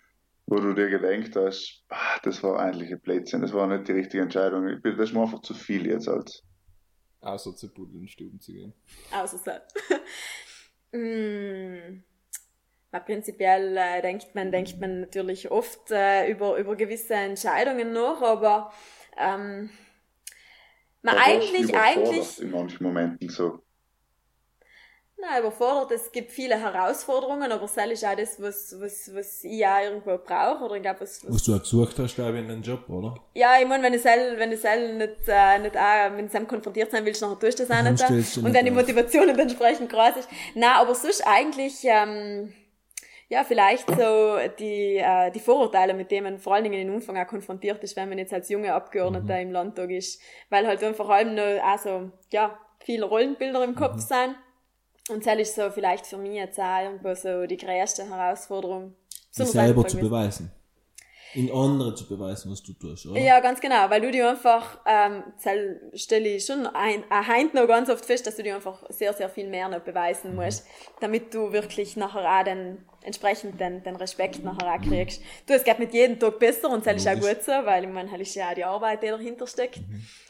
wo du dir gedacht hast, ah, das war eigentlich ein Blödsinn, das war nicht die richtige Entscheidung, das ist mir einfach zu viel jetzt als. Außer zu Buddelstuben zu gehen. Außer so. mm. Na, prinzipiell äh, denkt man, denkt man natürlich oft äh, über, über gewisse Entscheidungen nach, aber ähm, man Da du eigentlich, überfordert eigentlich, In manchen Momenten so. na, überfordert, es gibt viele Herausforderungen, aber das ist auch das, was, was, was ich auch irgendwo brauche, oder ich glaube, was, was Was du auch gesucht hast, glaube ich, in den Job, oder? Ja, ich meine, wenn du selber, wenn du selber nicht, äh, nicht auch mit dem konfrontiert sein willst, dann tust du das auch nicht. stellst du Und nicht wenn die auf. Motivation nicht entsprechend groß ist. Na, aber sonst eigentlich, ähm, ja, vielleicht so die, äh, die Vorurteile, mit denen man vor allen Dingen im Umfang auch konfrontiert ist, wenn man jetzt als junge Abgeordneter Mhm. im Landtag ist. Weil halt dann vor allem noch, also, ja, viele Rollenbilder im Mhm. Kopf sind. Und das ist so vielleicht für mich jetzt auch irgendwo so die größte Herausforderung. Sich selber zu beweisen. In andere zu beweisen, was du tust, oder? Ja, ganz genau, weil du dir einfach, ähm, stelle ich schon ein, ein Heint noch ganz oft fest, dass du dir einfach sehr, sehr viel mehr noch beweisen musst, damit du wirklich nachher auch den, entsprechend den, den Respekt nachher auch kriegst. Du, es geht mit jedem Tag besser und das ist auch gut so, weil ich meine, das ist ja auch die Arbeit, die dahinter steckt.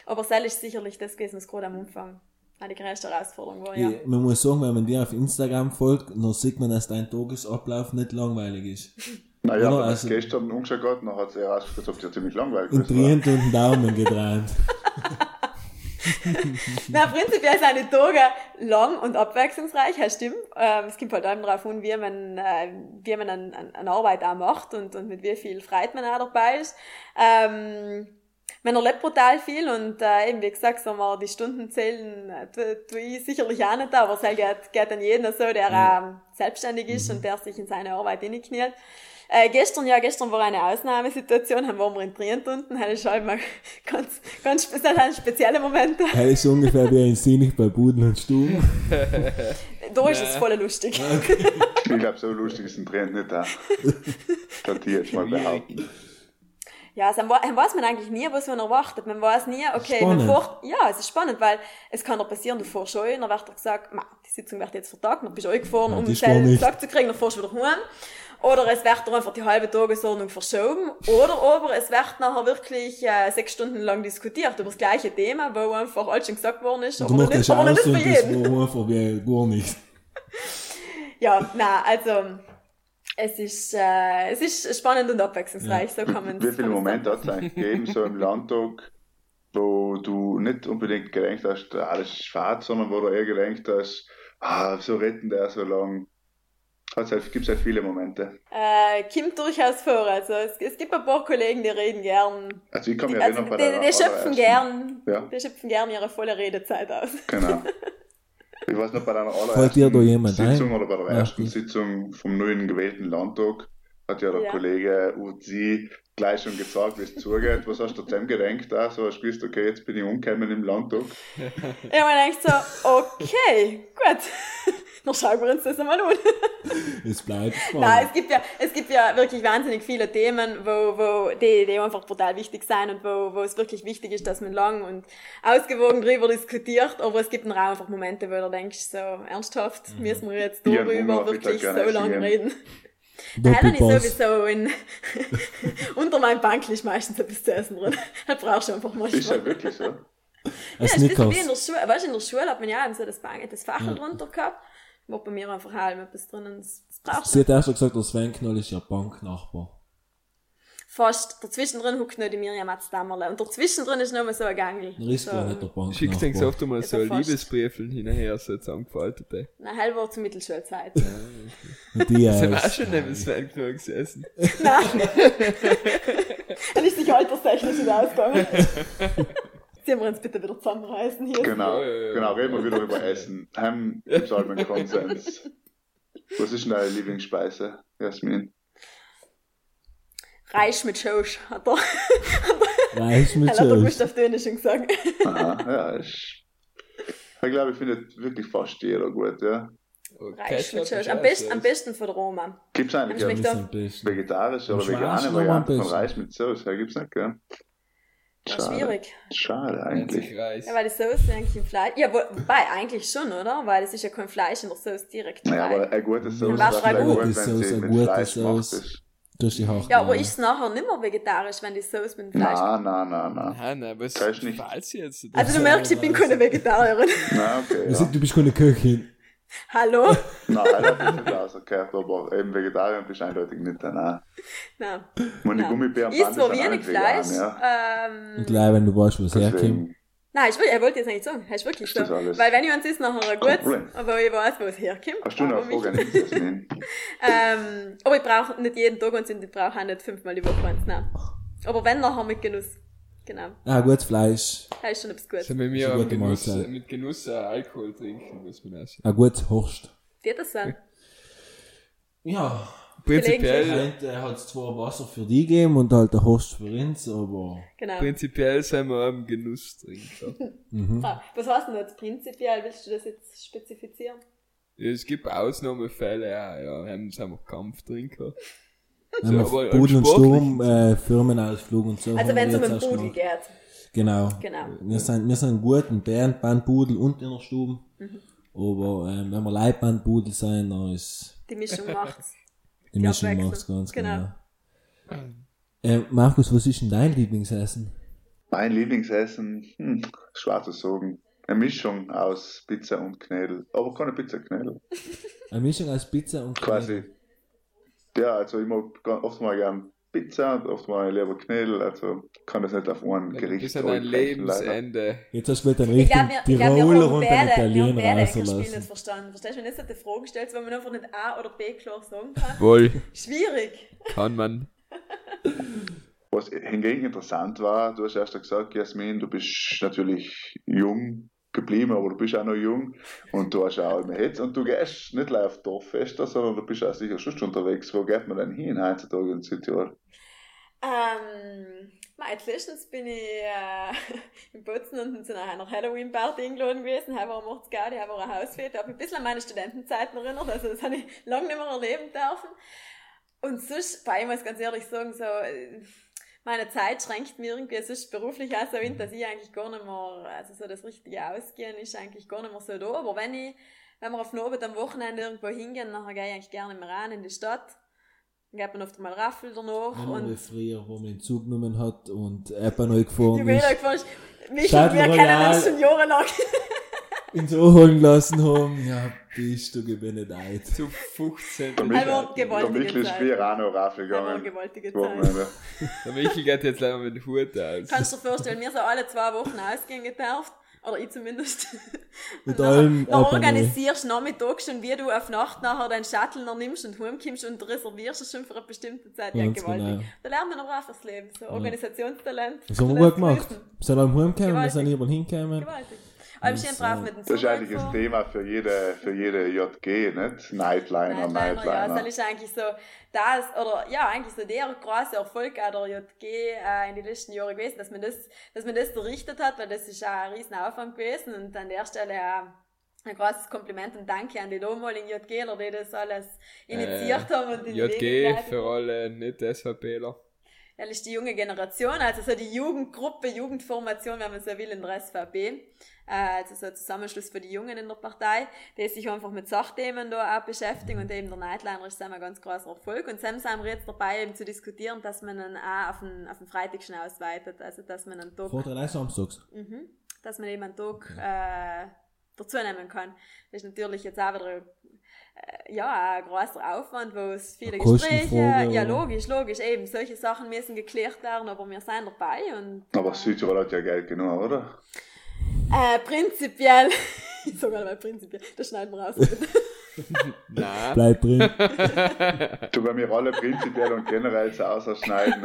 Aber das ist sicherlich das gewesen, was gerade am Anfang auch die größte Herausforderung war, ja. Ich- Man muss sagen, wenn man dir auf Instagram folgt, dann sieht man, dass dein Tagesablauf nicht langweilig ist. Naja, das Also- gestern umgeschaut hat, dann hat es eher ausgeschaut, als ob es ja ziemlich langweilig Und gewesen war. drehend und den Daumen gedreht. Na, prinzipiell sind die Tage lang und abwechslungsreich, das stimmt. Ähm, es kommt halt allem darauf an, wie man, äh, wie man an, an, an Arbeit auch macht und, und mit wie viel Freude man auch dabei ist. Ähm, man erlebt brutal viel und äh, eben, wie gesagt, sagen wir, die Stunden zählen, äh, tu, tu ich sicherlich auch nicht, aber es halt geht, geht an jeden so, der ähm, selbstständig ist und der sich in seine Arbeit hinkniet. Äh, gestern, ja, gestern war eine Ausnahmesituation, haben wir in Trient unten, das ist halt mal ganz, ganz das sind spezielle Momente. Das ist ungefähr wie ein Sinnig bei Buden und Stuben. Da ist es voll lustig. Ich glaube, so lustig ist ein Trend nicht da. Kann ich jetzt mal behaupten. Ja, also, dann weiß man eigentlich nie, was man erwartet. Man weiß nie, okay, Spannend. man fährt, ja, es ist spannend, weil es kann doch passieren, du fährst schon dann wird dir gesagt, die Sitzung wird jetzt vertagt, dann bist du eingefahren, Ja, um nicht. Sack zu kriegen, dann fährst du wieder heim. Oder es wird einfach die halbe Tagesordnung verschoben. Oder aber es wird nachher wirklich äh, sechs Stunden lang diskutiert über das gleiche Thema, wo einfach alles schon gesagt worden ist, Und aber nicht, das aber nicht für das jeden. war einfach wie gar nichts. Ja, na, also es ist, äh, es ist spannend und abwechslungsreich, so kann man Wie viele Momente hat es eigentlich gegeben, so im Landtag, wo du nicht unbedingt gedacht hast, ah, das ist schwarz, sondern wo du eher gedacht hast, ah, so retten der so lang. Hat's halt, gibt's halt viele Momente. Äh, kommt durchaus vor. Also es, es gibt ein paar Kollegen, die reden gern. Also ich kann Die, mich also, erinnern, die, der die schöpfen allerersten- gern, Ja. die schöpfen gern ihre volle Redezeit aus. Genau. Ich weiß noch, bei deiner allerersten jemand ein? Sitzung oder bei der Ja, ersten gut. Sitzung vom neuen gewählten Landtag hat ja der Ja. Kollege Uzi gleich schon gesagt, wie es zugeht. Was hast du dem gedenkt? Da? So hast du gewusst, okay, jetzt bin ich umgekommen im Landtag. Ja, man denkt so, okay, gut. Dann schauen wir uns das einmal an. Es bleibt Nein, spannend. es gibt ja, es gibt ja wirklich wahnsinnig viele Themen, wo, wo, die, die einfach brutal wichtig sind und wo, wo es wirklich wichtig ist, dass man lang und ausgewogen drüber diskutiert. Aber es gibt dann auch einfach Momente, wo du denkst, so, ernsthaft, müssen wir jetzt Ja, darüber wirklich so lange essen reden? Helen ist sowieso in, unter meinem Bankl ist meistens etwas zu essen drin. Das brauchst du einfach Ist ja wirklich so. Ja, ist ein bisschen wie in der Schule. Weißt du, in der Schule hat man ja eben so das, Bank, das Fachel drunter gehabt. Wo bei mir einfach halb etwas drinnen, das, das brauchst Sie du. hat erst gesagt, der Sven Knoll ist ja Banknachbar. Fast, dazwischen drin huckt noch die Miriam Matzdammerle. Und dazwischen drin ist noch mal so ein Gangel. Er ist so, nicht der Schickt den Banknachbar. oft einmal so ein fast. Liebesbriefeln hinterher, so zusammengefaltete. Na, halb war zur Mittelschulzeit. Und die wir auch schon neben Sven genug gesessen. Dann ist sich alterstechnisch nicht ausgegangen. ziehen wir uns bitte wieder zusammenreißen hier. Genau, genau, reden wir wieder über Essen. Haben soll man Konsens. Was ist denn deine Lieblingsspeise, Jasmin? Reich mit Schosch, hat er. Reich mit hat er Schoß. Gustav Döne schon gesagt. Aha, ja, ich, ich glaube, ich finde wirklich fast jeder gut, ja. Reich Ketchup mit ist Am besten, am besten von der Roma. Gibt es eigentlich ja besten. vegetarische oder vegane Variante von. Reis mit Sauce? Ja, gibt's nicht, gell? Ja, schwierig. Schade eigentlich. Reis. Ja, weil die Soße eigentlich im Fleisch. Ja, wo- wobei eigentlich schon, oder? Weil es ist ja kein Fleisch in der Soße direkt Naja, aber eine gute was ist wenn Gute sie eine gute Fleisch Sauce. ist. Das ist die Harte. Ja, aber ist es nachher nicht mehr vegetarisch, wenn die Soße mit dem Fleisch Nein, nein, nein, nein. Nein, nein, was Das ist nicht- falsch jetzt? Also du merkst, ich bin keine Vegetarierin. Nein, okay, ja. du bist keine Köchin. Hallo? Nein, das ich nicht rausgehört, aber eben Vegetarier bist du eindeutig nicht. Nein. Nein. Meine Nein. Gummibären Isst zwar sind auch wenig nicht vegan, Fleisch. ja. Ähm, Gleich, wenn du weißt, wo es herkommt. Nein, ich, will- er wollte jetzt nicht sagen. Das ist wirklich so. Weil wenn ich uns ist nachher gut, aber ich weiß, wo es herkommt. hast du noch aber eine mich- Frage an mich, Jasmin? ähm, aber ich brauche nicht jeden Tag und ich brauche auch nicht fünfmal die Woche eins. Nein. Aber wenn nachher mit Genuss. Genau. Ah, gutes Fleisch. Das ist schon etwas Gutes. Mit Das mir gute Genuss, Mahlzeit. mit Genuss äh, Alkohol trinken, muss man auch sagen. Ein gutes Horst. Wird das sein? Ja. Prinzipiell, Er hat zwar Wasser für die gegeben und halt der Horst für uns, aber. Genau. prinzipiell sind wir am Genuss trinken. Mhm. Ah, was heißt denn jetzt prinzipiell? Willst du das jetzt spezifizieren? Ja, es gibt Ausnahmefälle, ja, ja, haben sind wir Kampftrinker. Wenn wir aber Pudel und Sturm, äh, Firmenausflug und so. Also wenn es um Pudel gemacht. geht. Genau. Genau. Wir sind, wir sind gut in Bärenbandpudel und in der Stube. Mhm. Aber ähm, wenn wir Leitbandpudel sein, dann ist Die Mischung macht's. Die Mischung macht's ganz Genau. genau. Äh, Markus, was ist denn dein Lieblingsessen? Mein Lieblingsessen, hm, schwer zu sagen. Eine Mischung aus Pizza und Knädel. Aber keine Pizza-Knädel. Eine Mischung aus Pizza und Quasi. Ja, also ich mag oft mal gern Pizza oft mal lieber Knädel. Also kann das nicht auf ein Gericht Bis an dein runterbrechen, leider. Lebensende. Jetzt hast du wieder den Ich richtigen ich Tiroler und haben Italiener beide das Spiel nicht rausgelassen. verstanden. Verstehst du, wenn du jetzt eine Frage stellst, wo man einfach nicht A oder B klar sagen kann? Wohl, Schwierig. kann man. Was hingegen interessant war, du hast erst gesagt, Jasmin, du bist natürlich jung geblieben, aber du bist auch noch jung und du hast auch immer Hetz und du gehst nicht live auf Dorffester, sondern du bist auch sicher schon unterwegs. Wo geht man denn hin heutzutage in Südtirol? Ähm, letztens bin ich äh, in Bozen und zu einer Halloween-Party eingeladen gewesen. Habe war habe war ein Hausfest. Da habe ich ein bisschen an meine Studentenzeiten erinnert. Also das habe ich lange nicht mehr erleben dürfen. Und sonst, bei ich muss ganz ehrlich sagen, so, äh, meine Zeit schränkt mir irgendwie sonst beruflich auch so hin, dass ich eigentlich gar nicht mehr, also so das richtige Ausgehen ist eigentlich gar nicht mehr so da. Aber wenn ich, wenn wir auf den Abend am Wochenende irgendwo hingehen, dann gehe ich eigentlich gerne mehr rein in die Stadt. Dann geht man oft mal Raffel danach wie und früher, wo man den Zug genommen hat und Apple neu gefahren ist, gefahren ist. Michael, Stadt wir kennen uns schon jahrelang. Ins Ohr holen lassen haben. Ja, bist du gebenedeit. Zu 15. Der Michel, der gewaltige Michel ist Zeit. früher auch noch Raffel Das war eine gegangen. gewaltige Das Zeit. Der Michel geht jetzt leider mit dem Hut aus. Kannst du dir vorstellen, wir sind alle zwei Wochen ausgehen gedurft. Oder ich zumindest. Mit allem Dann neu. organisierst du nachmittags schon, wie du auf Nacht nachher deinen Shuttle noch nimmst und heimkommst und reservierst es schon für eine bestimmte Zeit. Ja, Ganz gewaltig. genau. Da lernt man aber auch fürs Leben. So Organisationstalent. Das haben wir gut gemacht. Wir sind am heimgekommen, wir sind überall hingekommen. Gewaltig. Aber ich stehe drauf mit dem Das ist Zug eigentlich ein. Thema für jede, für jede JG, nicht? Nightliner, Nightliner, ja, Nightliner. das ist eigentlich so das, oder ja, eigentlich so der große Erfolg auch der JG äh, in den letzten Jahren gewesen, dass man das, dass man das errichtet hat, weil das ist auch ein riesen Aufwand gewesen und an der Stelle auch ein großes Kompliment und Danke an die damaligen JGler, die das alles initiiert haben und in JG für alle Nicht-SVPler. Das ist die junge Generation, also so die Jugendgruppe, Jugendformation, wenn man so will, in der SVP. Äh, Also so ein Zusammenschluss für die Jungen in der Partei, die sich einfach mit Sachthemen da auch beschäftigen und eben der Nightliner ist ein ganz großer Erfolg. Und Sam sind wir jetzt dabei, eben zu diskutieren, dass man ihn auch auf den, auf den Freitag schon ausweitet, also dass man einen Tag Vor drei samstags. Mhm. Dass man eben einen Tag äh, dazu nehmen kann. Das ist natürlich jetzt auch wieder ja, ein großer Aufwand, wo es viele Gespräche, ja logisch, logisch, eben, solche Sachen müssen geklärt werden, aber wir sind dabei und Aber Südtirol hat ja Geld genug, oder? äh, prinzipiell, ich sage mal prinzipiell, das schneiden wir raus. Nein. Bleib drin. Du bei mir alle prinzipiell und generell zu ausschneiden,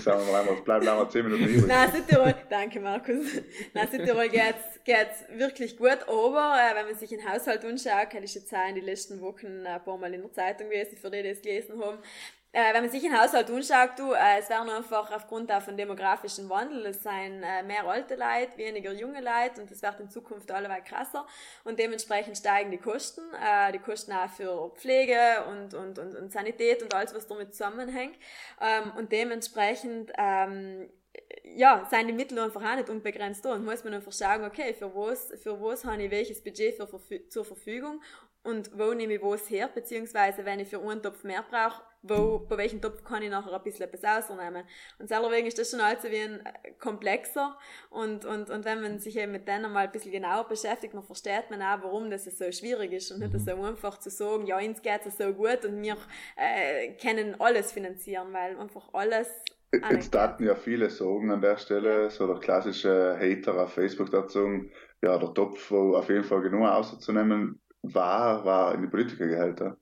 sagen wir mal, einmal, bleiben wir 10 Minuten übrig. Nein, Südtirol, danke Markus. Nein, Südtirol geht's, geht's wirklich gut, aber äh, wenn man sich den Haushalt anschaut, kann ich jetzt auch in den letzten Wochen ein paar Mal in der Zeitung gewesen, für die, die es gelesen haben, äh, wenn man sich den Haushalt anschaut, du, äh, es werden einfach aufgrund auch von demografischen Wandel, es sind äh, mehr alte Leute, weniger junge Leute und es wird in Zukunft alleweil krasser und dementsprechend steigen die Kosten, äh, die Kosten auch für Pflege und, und, und, und Sanität und alles, was damit zusammenhängt. Ähm, und dementsprechend ähm, ja, seine Mittel einfach auch nicht unbegrenzt da und muss man einfach sagen, okay, für was, für was habe ich welches Budget für, zur Verfügung und wo nehme ich was her, beziehungsweise wenn ich für einen Topf mehr brauche, wo, bei welchem Topf kann ich nachher ein bisschen etwas ausnehmen. Und selberwegen ist das schon also wie ein äh, komplexer und, und, und wenn man sich eben mit denen mal ein bisschen genauer beschäftigt, dann versteht man auch, warum das so schwierig ist und nicht mhm. so einfach zu sagen, ja, uns geht es so gut und wir äh, können alles finanzieren, weil einfach alles Jetzt daten ja viele sagen an der Stelle, so der klassische Hater auf Facebook dazu, ja, der Topf, wo auf jeden Fall genug auszunehmen war, war in die Politikergehälter.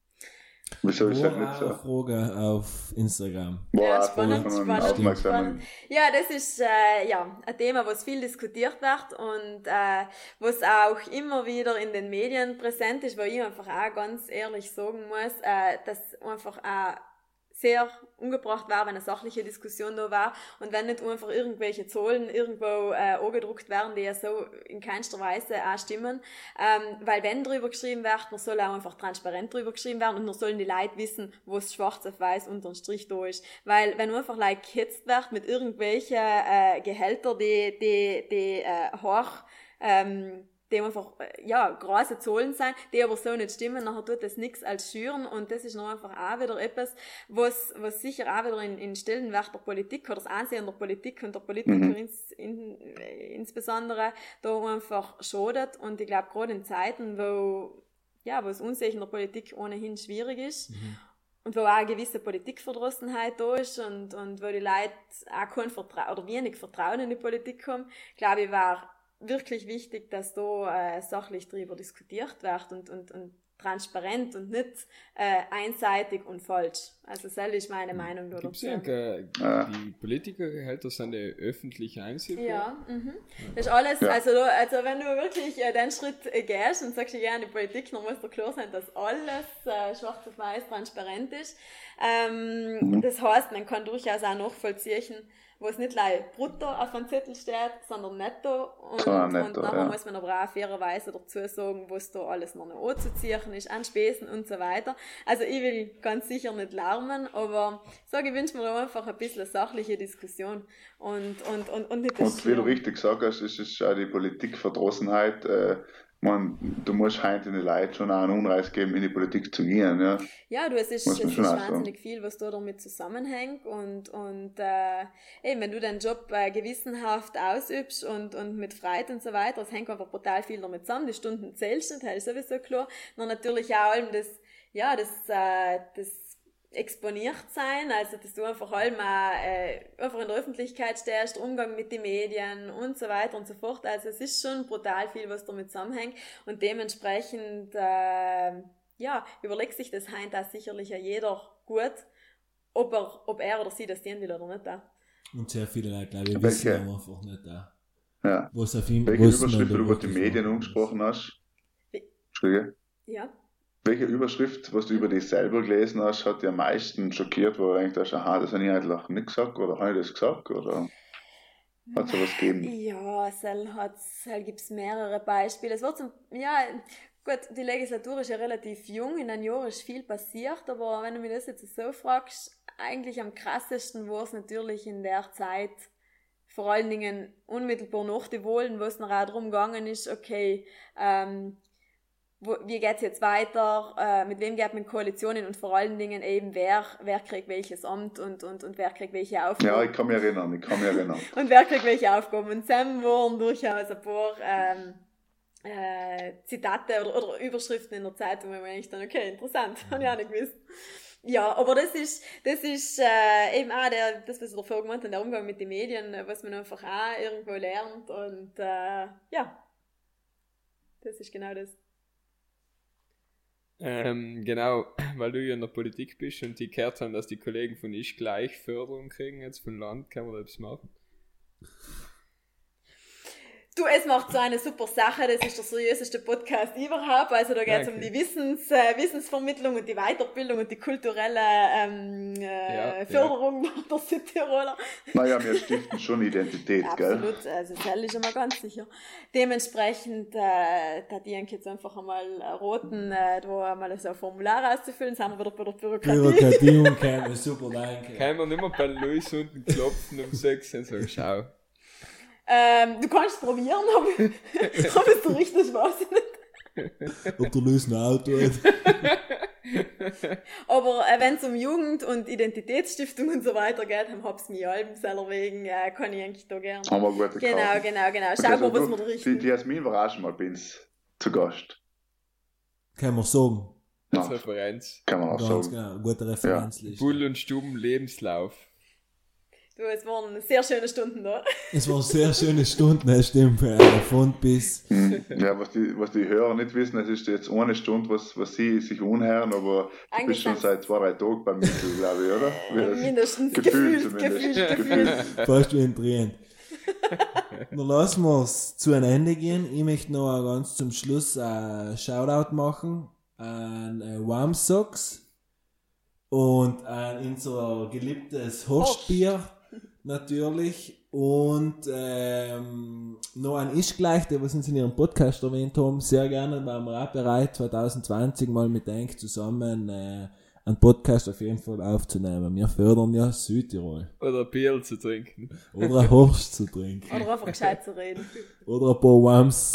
Wieso ist das nicht so? Frage auf Instagram. Boah, ja, spannend, spannend, spannend. Ja, das ist äh, ja, ein Thema, was viel diskutiert wird und äh, was auch immer wieder in den Medien präsent ist, wo ich einfach auch ganz ehrlich sagen muss, äh, dass einfach auch sehr umgebracht war, wenn eine sachliche Diskussion da war und wenn nicht einfach irgendwelche Zahlen irgendwo äh, angedruckt werden, die ja so in keinster Weise auch stimmen. Ähm, weil wenn drüber geschrieben wird, dann soll auch einfach transparent drüber geschrieben werden und dann sollen die Leute wissen, wo es schwarz auf weiß unter dem Strich da ist. Weil wenn einfach like gehetzt wird mit irgendwelchen äh, Gehälter, die, die, die äh, hoch ähm, die einfach, äh, ja, große Zahlen sein, die aber so nicht stimmen, nachher tut das nichts als schüren. Und das ist noch einfach auch wieder etwas, was, was sicher auch wieder in, in Stellenwert der Politik oder das Ansehen der Politik und der Politiker mhm. ins, in, äh, insbesondere da einfach schadet. Und ich glaube gerade in Zeiten, wo, ja, wo es Unsicher in der Politik ohnehin schwierig ist, mhm. und wo auch eine gewisse Politikverdrossenheit da ist und, und wo die Leute auch kein Vertrauen oder wenig Vertrauen in die Politik haben, glaube ich, war wirklich wichtig, dass da äh, sachlich darüber diskutiert wird und, und, und transparent und nicht äh, einseitig und falsch. Also das ist meine Meinung dazu. Gibt's ja, äh, die Politikergehälter sind ja öffentlich einsehbar? Ja, mhm. das ist alles, ja. also, also wenn du wirklich äh, den Schritt äh, gehst und sagst, ja, in die Politik, dann muss dir klar sein, dass alles äh, schwarz auf weiß transparent ist. Ähm, mhm. Das heißt, man kann durchaus auch nachvollziehen, wo es nicht gleich brutto auf dem Zettel steht, sondern netto. Und, ah, netto, und nachher ja. muss man aber auch fairerweise dazu sagen, was da alles noch anzuziehen ist, an Spesen und so weiter. Also ich will ganz sicher nicht lärmen, aber so ich wünsche mir einfach ein bisschen sachliche Diskussion und, und, und, und nicht das Und wie du richtig gesagt hast, ist es auch die Politikverdrossenheit, äh, man, du musst heute den Leuten schon auch einen Unreiz geben, in die Politik zu gehen. Ja, ja du, es ist, es ist wahnsinnig viel, was da damit zusammenhängt. Und, und äh, eben, wenn du deinen Job äh, gewissenhaft ausübst und, und mit Freude und so weiter, das hängt einfach brutal viel damit zusammen. Die Stunden zählst du, das ist sowieso klar. Und natürlich auch allem das, ja, das, äh, das exponiert sein, also dass du einfach allem auch, äh, einfach in der Öffentlichkeit stehst, Umgang mit den Medien und so weiter und so fort. Also es ist schon brutal viel, was damit zusammenhängt und dementsprechend äh, ja, überlegt sich das heint auch sicherlich ja jeder gut, ob er, ob er oder sie das sehen will oder nicht. Auch. Und sehr viele Leute, glaube ich, wissen Welche? einfach nicht da. Ja. Was auf ihn, Welche Überschrift du über die Medien umgesprochen hast? Entschuldige. Ja. Welche Überschrift, was du über dich selber gelesen hast, hat dich am meisten schockiert, wo du denkst, aha, das habe ich eigentlich nicht gesagt oder habe ich das gesagt oder hat es was gegeben? Ja, es gibt mehrere Beispiele. Es wird zum, ja, gut, die Legislatur ist ja relativ jung, in einem Jahr ist viel passiert, aber wenn du mich das jetzt so fragst, eigentlich am krassesten war es natürlich in der Zeit, vor allen Dingen unmittelbar nach die Wahlen, wo es auch darum gegangen ist, okay, ähm, wo, wie geht's jetzt weiter, äh, mit wem geht man Koalitionen und vor allen Dingen eben, wer, wer kriegt welches Amt und, und, und wer kriegt welche Aufgaben. Ja, ich kann mich erinnern, ich kann mich erinnern. und wer kriegt welche Aufgaben. Und Sam waren durchaus ein paar ähm, äh, Zitate oder, oder Überschriften in der Zeitung, wo man dann, okay, interessant, habe ich auch nicht gewusst. Ja, aber das ist, das ist äh, eben auch der, das, was du davor gemeint hast, der Umgang mit den Medien, was man einfach auch irgendwo lernt und äh, ja, das ist genau das. Ähm, genau, weil du ja in der Politik bist und die gehört haben, dass die Kollegen von Ich gleich Förderung kriegen jetzt vom Land, kann man das machen. Du, es macht so eine super Sache, das ist der seriöseste Podcast überhaupt. Also da geht es um die Wissens, äh, Wissensvermittlung und die Weiterbildung und die kulturelle ähm, äh, Ja, Förderung der Südtiroler. Naja, wir stiften schon Identität, gell? Absolut, also das ist einmal ganz sicher. Dementsprechend, äh, da die jetzt einfach einmal roten, äh, da einmal so ein Formular auszufüllen, sind wir wieder bei der Bürokratie. Bürokratie und keine, super, danke. Kann man nicht mehr bei Luis unten klopfen um sechs und sagen, schau. Ähm, du kannst probieren, ob, ob es der richtig weiß ich nicht. Ob der Luis ein Auto hat. Aber äh, wenn es um Jugend und Identitätsstiftung und so weiter geht, dann hab's mich allem selber wegen, äh, kann ich eigentlich da gerne. Haben wir gute Genau, Karten. genau, genau. Schau Okay, mal, was du, wir da die, richten. die Jasmin war auch schon mal bei uns zu Gast. Kann man sagen. Als Ja, Referenz. kann man auch Ganz sagen. genau, gute Referenzliste. Bull und Stuben Lebenslauf. Du, es waren sehr schöne Stunden da. Es waren sehr schöne Stunden, das stimmt. Äh, von bis. Ja, was die, was die Hörer nicht wissen, es ist jetzt eine Stunde, was, was sie sich unhören, aber du bist schon seit zwei, drei Tagen beim Mittel, glaube ich, oder? Das- Mindestens Gefühlt gefühlt, zumindest. gefühlt, gefühlt. Fast wie ein Tränen. Dann lassen wir es zu einem Ende gehen. Ich möchte noch ganz zum Schluss ein Shoutout machen an äh, Warm Socks und an unser geliebtes Horstbier natürlich. Und ähm, noch an Ich gleich, der was uns in ihrem Podcast erwähnt haben, sehr gerne waren wir auch bereit 2020 mal mit Denk zusammen äh, einen Podcast auf jeden Fall aufzunehmen. Wir fördern ja Südtirol. Oder Bier zu trinken. Oder ein Horst zu trinken. Oder einfach gescheit zu reden. Oder ein paar Wams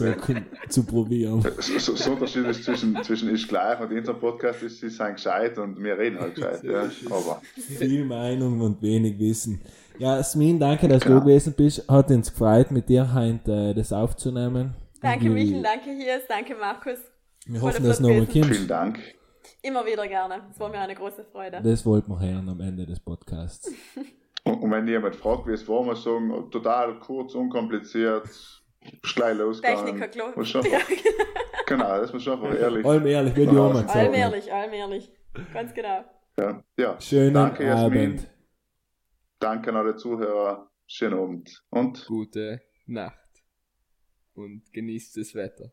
reden. zu probieren. So, so, so Unterschied ist zwischen, zwischen ich gleich und unserem Podcast ist, sie sind gescheit und wir reden halt gescheit. Ja. Aber Viel Meinung und wenig Wissen. Ja, Smin, danke, dass Klar. du gewesen bist. Hat uns gefreut, mit dir heute äh, das aufzunehmen. Danke Michel, danke Hies, danke Markus. Wir Voll hoffen, dass du nochmal gewesen. vielen. Dank. Immer wieder gerne. Es war mir eine große Freude. Das wollten wir hören am Ende des Podcasts. Und, wenn jemand fragt, wie es war, muss sagen, total kurz, unkompliziert, gleich losgegangen. Techniker, schon, Ja, genau, das muss schon einfach ehrlich. Allem ehrlich, du Ja, auch mal gesagt hast. allmählich, allmählich. Ganz genau. Ja, ja. Schönen Danke, Jasmin. Abend. Danke an alle Zuhörer. Schönen Abend. Und Gute Nacht. Und genießt das Wetter.